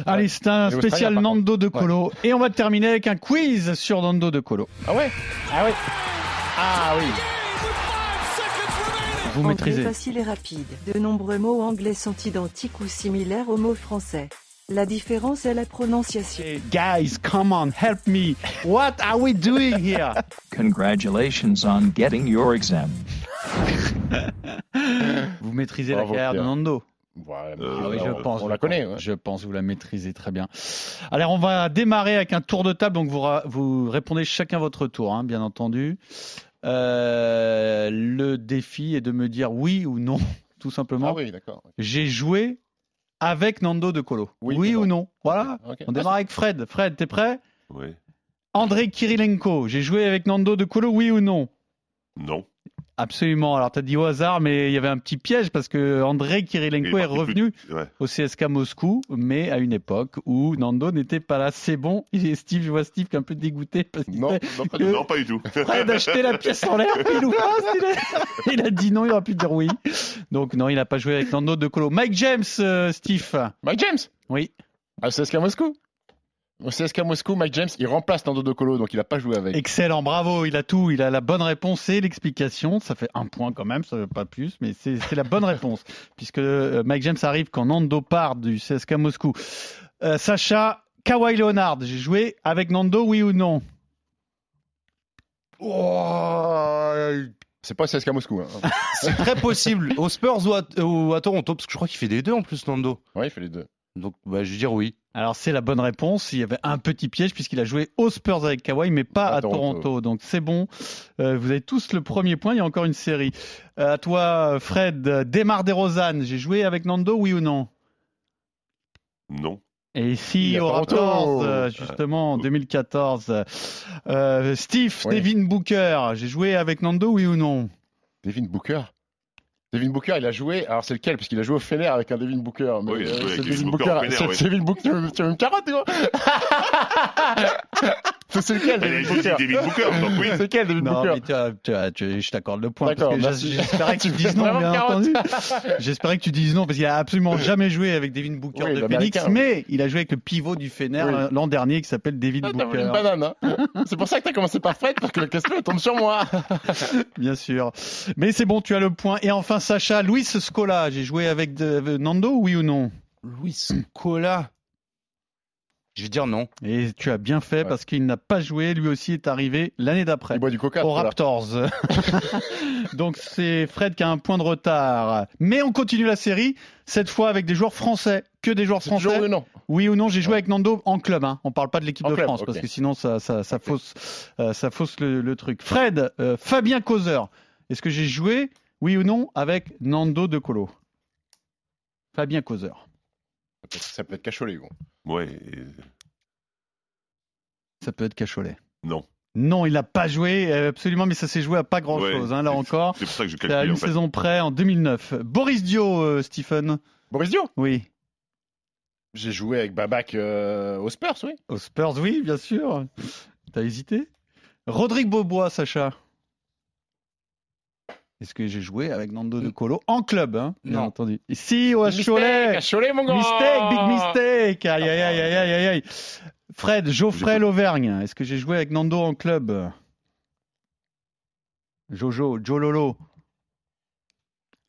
Allez, c'est un spécial Nando de Colo. Et on va terminer avec un quiz sur Nando de Colo. Ah ouais Ah ouais Ah oui Vous Anglais maîtrisez. facile et rapide. De nombreux mots anglais sont identiques ou similaires aux mots français. La différence est la prononciation. Guys, come on, help me. What are we doing here? Congratulations on getting your exam. Vous maîtrisez Bravo, la carrière de Pierre. Nando. Voilà, Ah oui, je on, pense. on la connaît. ouais. Je pense que vous la maîtrisez très bien. Alors, on va démarrer avec un tour de table. Donc, vous, vous répondez chacun votre tour, hein, bien entendu. Euh, le défi est de me dire oui ou non, tout simplement. Ah oui, d'accord. J'ai joué avec Nando de Colo. Oui, Oui, ou non Voilà. On démarre avec Fred. Fred, t'es prêt? Oui. André Kirilenko. J'ai joué avec Nando de Colo. Oui ou non? Non. Absolument. Alors, tu as dit au hasard, mais il y avait un petit piège parce que André Kirilenko Il est revenu plus- ouais. au CSK Moscou, mais à une époque où Nando n'était pas là. C'est bon. Et Steve, je vois Steve qui est un peu dégoûté parce qu'il Non, pas que du Non, pas du tout. Fred a acheté la pièce en l'air, pile ou face. Il a, il a dit non, il aurait pu dire oui. Donc, non, il n'a pas joué avec Nando de Colo. Mike James, euh, Steve. Mike James? Oui. Au CSK Moscou? Au CSK Moscou, Mike James, il remplace Nando De Colo, donc il a pas joué avec. Excellent, bravo, il a tout, il a la bonne réponse et l'explication. Ça fait un point quand même, ça veut pas plus, mais c'est c'est la bonne réponse. Puisque euh, Mike James arrive quand Nando part du CSK Moscou. Euh, Sacha, Kawhi Leonard, j'ai joué avec Nando, oui ou non? Oh, c'est pas CSK Moscou. Hein. C'est très possible. Aux Spurs ou à, ou à Toronto, parce que je crois qu'il fait des deux en plus, Nando. Ouais, il fait les deux. Donc, bah, je vais dire oui. Alors c'est la bonne réponse. Il y avait un petit piège puisqu'il a joué aux Spurs avec Kawhi, mais pas à, À Toronto. Toronto. Donc c'est bon. Euh, vous avez tous le premier point. Il y a encore une série. Euh, à toi, Fred. Desmar Desrosanne. J'ai joué avec Nando, oui ou non? Non. Et ici, au Toronto. Raptors, euh, justement, en 2014. Euh, Steve, Oui. Devin Booker. J'ai joué avec Nando, oui ou non? Devin Booker? Devin Booker, il a joué. Alors c'est lequel? Parce qu'il a joué au Fener avec un Devin Booker. Mais, Oui, il a joué euh, avec Devin Booker Booker. Fener, C'est oui. Devin Booker. Tu veux- tu veux une carotte, gros? C'est c'est lequel dit Booker Devin Booker, donc oui. C'est lequel Non, Booker mais tu as- tu as- tu- je t'accorde le point. J'espérais que tu Tu dises non, bien entendu. J'espérais que tu dises non, parce qu'il a absolument jamais joué avec Devin Booker Oui, de Phoenix, oui. mais il a joué avec le pivot du Fener Oui. l'an dernier qui s'appelle Devin Ah, une Booker. banane, hein C'est pour ça que t'as commencé par Fred, parce que la question tombe sur moi. Bien sûr. Mais c'est bon, tu as le point. Et enfin, Sacha, Luis Scola. J'ai joué avec de- Nando, oui ou non? Louis Cola. Je vais dire non. Et tu as bien fait Ouais. parce qu'il n'a pas joué. Lui aussi est arrivé l'année d'après. Il boit du coca. Aux voilà. Raptors. Donc c'est Fred qui a un point de retard. Mais on continue la série, cette fois avec des joueurs français. Que des joueurs toujours français oui ou non Oui ou non, j'ai joué avec Nando en club. Hein. On parle pas de l'équipe de club, France parce que sinon ça, ça, ça fausse, euh, ça fausse le, le truc. Fred, euh, Fabien Causeur. Est-ce que j'ai joué, oui ou non, avec Nando De Colo? Fabien Causeur. Ça peut être- Ça peut être cacholet, gros. Ouais. et- Ça peut être Cacholet. Non. Non, il n'a pas joué, euh, absolument, mais ça s'est joué à pas grand-chose. Ouais, hein, là encore, C'est pour ça que je c'est à calcule une en fait. saison près en 2009. Boris Dio, euh, Stephen. Boris Dio? Oui. J'ai joué avec Babac euh, aux Spurs, oui. Aux Spurs, oui, bien sûr. T'as hésité? Rodrigue Beaubois, Sacha. Est-ce que j'ai joué avec Nando De Colo en club, hein, bien Non. entendu. Si, au Cholet. Cholet, mon gars Mistake, big mistake. Aïe, aïe, aïe, aïe, aïe, aïe, aïe. Fred, Geoffrey Lauvergne. Est-ce que j'ai joué avec Nando en club? Jojo, Jololo.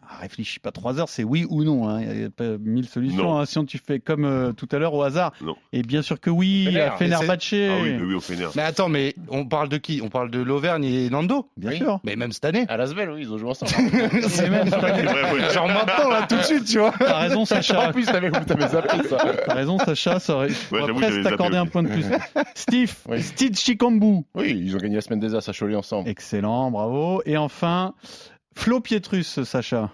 Ah, réfléchis pas trois heures, c'est oui ou non. hein. Il n'y a pas mille solutions. Non. hein. Si tu fais comme euh, tout à l'heure au hasard. Non. Et bien sûr que oui, Fener. à Fenerbahçe. Ah oui, oui, au Fener. Mais attends, mais on parle de qui? On parle de l'Auvergne et Nando? Bien Oui. sûr. Mais même cette année. À Lasvel, oui, ils ont joué ensemble. C'est même vrai, ouais. Genre maintenant, là, tout de suite, tu vois. T'as raison, Sacha. en plus, t'avais zappé ça. T'as raison, Sacha. Ça aurait... on j'avoue, presque t'accorder un point de plus. Steve, Oui. Steve Chikambu. Oui, ils ont gagné la semaine des As à Cholet ensemble. Excellent, bravo. Et enfin, Flo Pietrus, Sacha.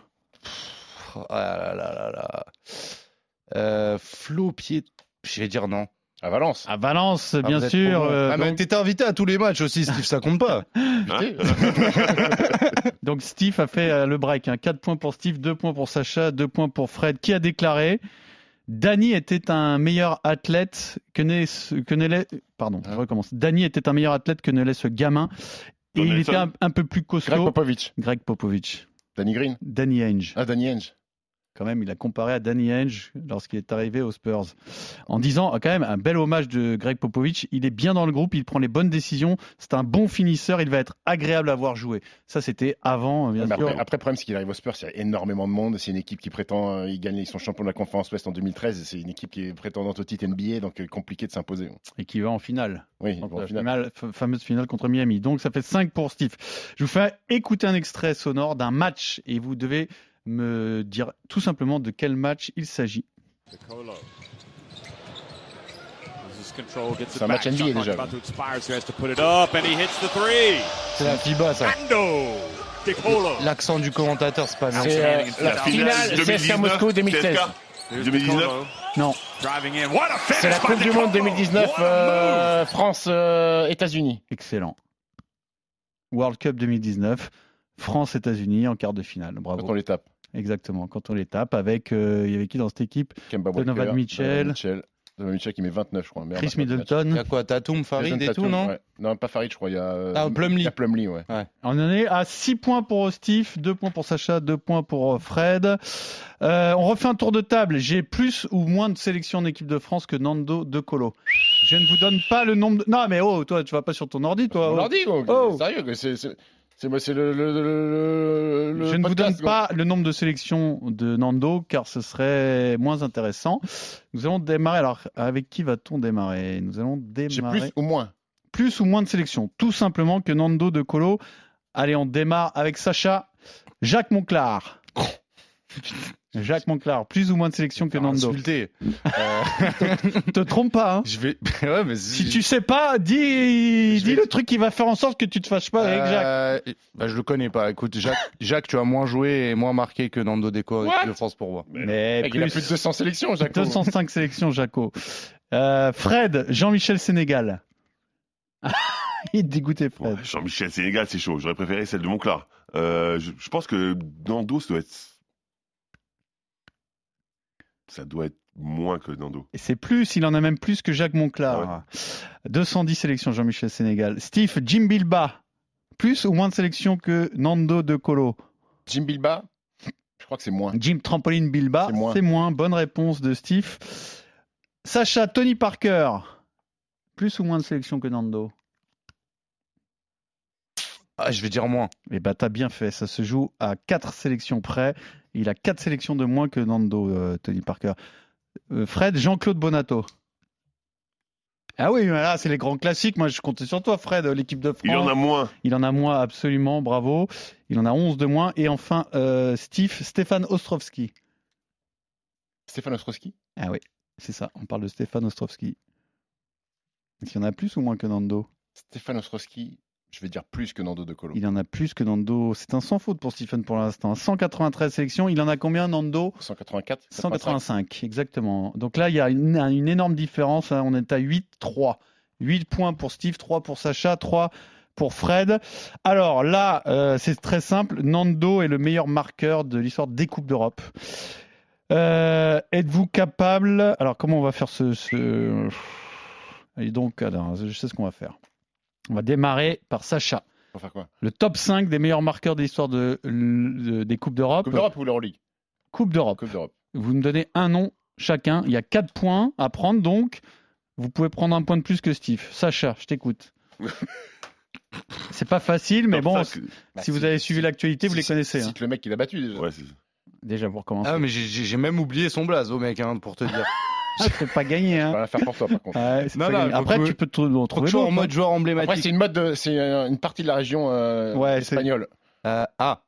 Oh là là là là. Euh, Flo Pied. Je vais dire non. À Valence. À Valence, Ah, bien sûr. trop euh, Ah, mais t'étais invité à tous les matchs aussi, Steve, ça compte pas. Hein donc Steve a fait euh, le break. 4 points pour Steve, 2 points pour Sacha, 2 points pour Fred, qui a déclaré Danny était un meilleur athlète que ce- que ne l'est. Pardon, je recommence. Danny était un meilleur athlète que ne l'est ce gamin. Et il était un, un peu plus Greg costaud. Popovic. Greg Popovich. Danny Green. Danny Ainge. Ah, Danny Henge. Quand même, il a comparé à Danny Ainge lorsqu'il est arrivé aux Spurs. En disant, quand même, un bel hommage de Greg Popovich. Il est bien dans le groupe, il prend les bonnes décisions. C'est un bon finisseur, il va être agréable à voir jouer. Ça, c'était avant, bien Mais sûr. après, après, le problème, c'est qu'il arrive aux Spurs, il y a énormément de monde. C'est une équipe qui prétend, euh, ils gagnent, ils sont champions de la conférence Ouest en 2013. et C'est une équipe qui est prétendante au titre NBA, donc euh, compliqué de s'imposer. Et qui va en finale. Oui, final. finale- f- fameuse finale contre Miami. Donc ça fait 5 pour Steve. Je vous fais écouter un extrait sonore d'un match et vous devez me dire tout simplement de quel match il s'agit. C'est un match NBA déjà. C'est la FIBA, ça. L'accent du commentateur, c'est pas C'est euh, la finale CSKA Moscou 2016. 2019 Non, C'est la Coupe du Monde 2019, euh, France, euh, États-Unis. excellent. World Cup 2019, France-États-Unis en quart de finale. Bravo. Quand on les tape. Exactement, quand on les tape avec, euh, il y avait qui dans cette équipe? Kemba Donovan Mitchell. Donovan Mitchell. Donovan Mitchell qui met 29, je crois. meilleur Chris match. Il y Middleton. a quoi Tatum, Farid Jason et tout, Tatum, non? ouais. Non, pas Farid, je crois. Il y a. euh, Ah, Plumlee. il y a Plumlee, ouais. On en est à 6 points pour Steve, 2 points pour Sacha, 2 points pour euh, Fred. Euh, on refait un tour de table. J'ai plus ou moins de sélections en équipe de France que Nando De Colo. Je ne vous donne pas le nombre de... Non mais oh, toi tu vas pas sur ton ordi toi. On oh. dit, gros. Oh. Sérieux, que c'est. C'est- C'est moi, c'est le, le, le, le- le Je ne vous donne pas le nombre de sélections de Nando car ce serait moins intéressant. Nous allons démarrer. Alors avec qui va-t-on démarrer? Nous allons démarrer. plus ou moins. plus ou moins de sélections. Tout simplement que Nando De Colo. Allez, on démarre avec Sacha. Jacques Monclar. Jacques Monclar, plus ou moins de sélections que Nando. Insulté. Te trompe pas, hein. Je vais. ouais, mais Si tu sais pas, dis, Je dis vais- le truc qui va faire en sorte que tu te fâches pas avec Jacques. Euh, bah, je le connais pas. Écoute, Jacques, Jacques, tu as moins joué et moins marqué que Nando Deco de France pour moi. Mais Mec, Il a plus de 200 sélections, Jacques. 205 sélections, Jaco. Euh, Fred, Jean-Michel Sénégal. Il est dégoûté, Fred. Ouais, Jean-Michel Sénégal, c'est chaud. J'aurais préféré celle de Monclar. Euh, je, je pense que Nando, ça doit être. Ça doit être moins que Nando. Et c'est plus, il en a même plus que Jacques Monclar. 210 sélections, Jean-Michel Sénégal. Steve, Jim Bilba. Plus ou moins de sélections que Nando De Colo? Jim Bilba, je crois que c'est moins. Jim Trampoline Bilba, C'est moins. c'est moins. Bonne réponse de Steve. Sacha, Tony Parker. Plus ou moins de sélections que Nando? Ah, je vais dire moins. Eh ben, t'as bien fait. Ça se joue à 4 sélections près. Il a 4 sélections de moins que Nando, euh, Tony Parker. Euh, Fred, Jean-Claude Bonato. Ah oui, là, c'est les grands classiques. Moi, je comptais sur toi, Fred, l'équipe de France. Il en a moins. Il en a moins, absolument, bravo. Il en a 11 de moins. Et enfin, euh, Steve, Stéphane Ostrovski. Stéphane Ostrowski? Ah oui, c'est ça. On parle de Stéphane Ostrovski. Est-ce qu'il y en a plus ou moins que Nando? Stéphane Ostrowski, je vais dire plus que Nando De Colo. Il en a plus que Nando. C'est un sans faute pour Stephen pour l'instant. 193 sélections. Il en a combien, Nando? 184 185, exactement. Donc là, il y a une, une énorme différence. hein. On est à 8-3. 8 points pour Steve, 3 pour Sacha, 3 pour Fred. Alors là, euh, c'est très simple. Nando est le meilleur marqueur de l'histoire des Coupes d'Europe. Euh, Êtes-vous capable Alors, comment on va faire ce. ce... Et donc, alors, je sais ce qu'on va faire. On va démarrer par Sacha. Pour faire quoi Le top 5 des meilleurs marqueurs de l'histoire de, de- des Coupes d'Europe. Coupe d'Europe ou l'Euroleague Coupe d'Europe. Coupe d'Europe. Vous me donnez un nom chacun. Il y a 4 points à prendre, donc vous pouvez prendre un point de plus que Steve. Sacha, je t'écoute. C'est pas facile, mais bon. Bah, si vous si- avez suivi l'actualité, vous les connaissez. hein. Cite le mec qui l'a battu déjà. Ouais, c'est- Déjà pour commencer. Ah, mais j'ai même oublié son blaze, au mec, hein, pour te dire. c'est pas gagné. On Hein. va la faire pour toi par contre. Ouais, Non, pas non, Après, tu peux trouver sois en mode joueur Après, emblématique. c'est une mode, de- c'est euh, une partie de la région euh, Ouais, espagnole. Euh, ah.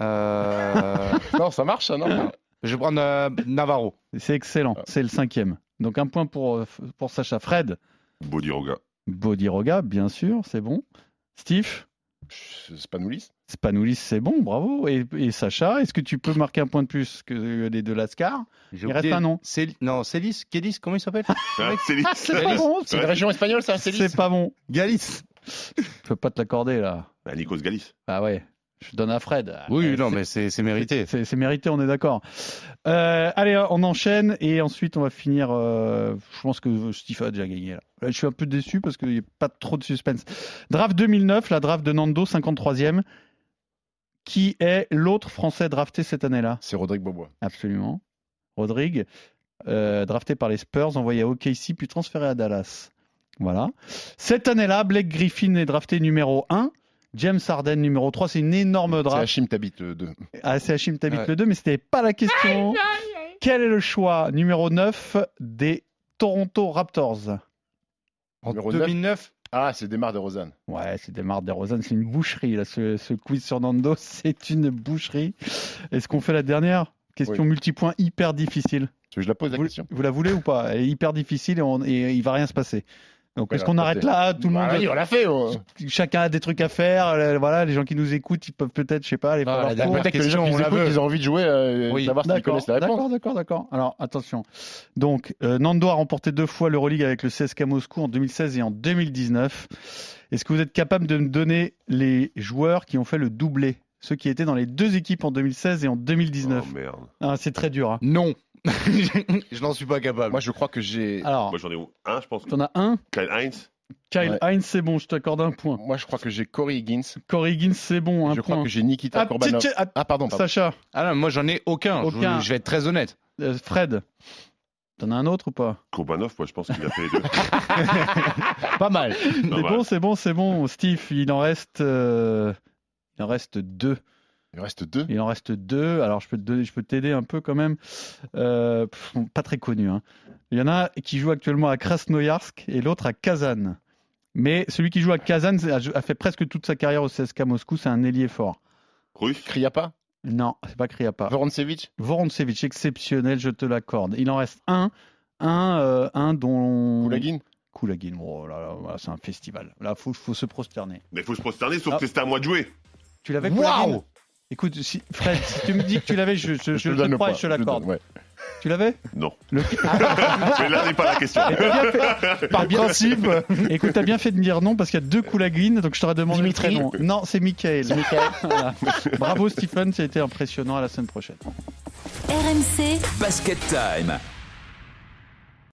Euh, Non, ça marche, ça, non je vais prendre euh, Navarro. C'est excellent. C'est le cinquième. Donc un point pour, pour Sacha. Fred, Bodiroga. Bodiroga, bien sûr, c'est bon. Steve, Spanoulis. Spanoulis, c'est bon, bravo. Et, et Sacha, est-ce que tu peux marquer un point de plus que les deux Lascar Il reste un nom. Non, Célis, Kélis, comment il s'appelle Ah, c'est les- C'est pas bon, C'est une région espagnole, ça, c'est c'est pas bon. Galis. Je peux pas te l'accorder là. Bah, Nikos Galis. Ah ouais, je donne à Fred. Oui, Ouais, non, mais c'est mérité. C'est c'est mérité, on est d'accord. Euh, allez, on enchaîne et ensuite on va finir. euh, je pense que Steve a déjà gagné là. Là, Je suis un peu déçu parce qu'il n'y a pas trop de suspense. Draft 2009, la draft de Nando, 53e. Qui est l'autre Français drafté cette année-là? C'est Rodrigue Bobois. Absolument. Rodrigue, euh, drafté par les Spurs, envoyé à OKC puis transféré à Dallas. Voilà. Cette année-là, Blake Griffin est drafté numéro 1. James Harden numéro 3, c'est une énorme C'est draft. Hachim Tabit euh, 2. Ah, c'est Hachim Tabit Ouais. le 2, mais c'était pas la question. Quel est le choix numéro 9 des Toronto Raptors? En Numéro 2009, Ah, c'est Desmar de Rosanne. Ouais, c'est des marres des Rosanne, c'est une boucherie là. Ce, ce quiz sur Nando, c'est une boucherie. Est-ce qu'on fait la dernière? Question Oui. multipoint hyper difficile. Je la pose la Vous, question? vous la voulez ou pas? Elle est hyper difficile et, on, et il va rien se passer. Donc est-ce qu'on arrête là Tout le Bah, monde, oui, on l'a fait. oh. chacun a des trucs à faire. euh, Voilà, les gens qui nous écoutent, ils peuvent peut-être, je sais pas, aller Ah, faire leur la cours. dernière Peut-être que les gens qui nous écoutent, ils ont envie de jouer, euh, Oui. savoir s'ils D'accord, connaissent la réponse. d'accord, d'accord, d'accord. Alors attention. Donc euh, Nando a remporté deux fois l'Euroleague avec le CSK Moscou en 2016 et en 2019. Est-ce que vous êtes capable de me donner les joueurs qui ont fait le doublé? Ceux qui étaient dans les deux équipes en 2016 et en 2019. Oh merde. Ah, c'est très dur. hein. non. je n'en suis pas capable. Moi, je crois que j'ai. Alors, Moi, j'en ai un, je pense. t'en as un. Kyle Heinz. Kyle Ouais. Heinz, c'est bon, je t'accorde un point. Moi, je crois que j'ai Corey Higgins. Corey Higgins, c'est bon, un je point. crois que j'ai Nikita Ah, Korbanov. tchè, tchè, ah, Ah, pardon, pardon. Sacha, Ah non, moi j'en ai aucun. Je- Aucun. Je, vais être très honnête. euh, Fred, t'en as un autre ou pas? Kurbanov, moi, je pense qu'il a fait les deux. Pas mal. C'est bon, c'est bon, c'est bon. Steve, il en reste, euh, il en reste deux. Il reste deux. Il en reste deux. Alors, je peux te donner, je peux t'aider un peu quand même. Euh, pas très connu. hein. Il y en a qui joue actuellement à Krasnoyarsk et l'autre à Kazan. Mais celui qui joue à Kazan a, fait presque toute sa carrière au CSK Moscou. C'est un ailier fort. Russe. Kriapa Non, c'est pas Kriapa. Vorontsevich? Vorontsevich, exceptionnel, je te l'accorde. Il en reste un. Un, euh, un dont. Koulagin Koulagin. Oh là là, voilà, c'est un festival. Là, faut, faut se prosterner. Mais il faut se prosterner, sauf Ah. que c'était à moi de jouer. Tu l'avais Waouh Écoute, si, Fred, si tu me dis que tu l'avais, je, je, je te crois et je te l'accorde. ouais. Tu l'avais? Non. Le- Mais là n'est pas la question. Bien fait- Par principe, Écoute, t'as bien fait de me dire non parce qu'il y a deux Koulagin, donc je t'aurais demandé Dimitri. le prénom. Non, c'est Michael. Voilà. Bravo Stephen, ça a été impressionnant. À la semaine prochaine. RMC Basket Time.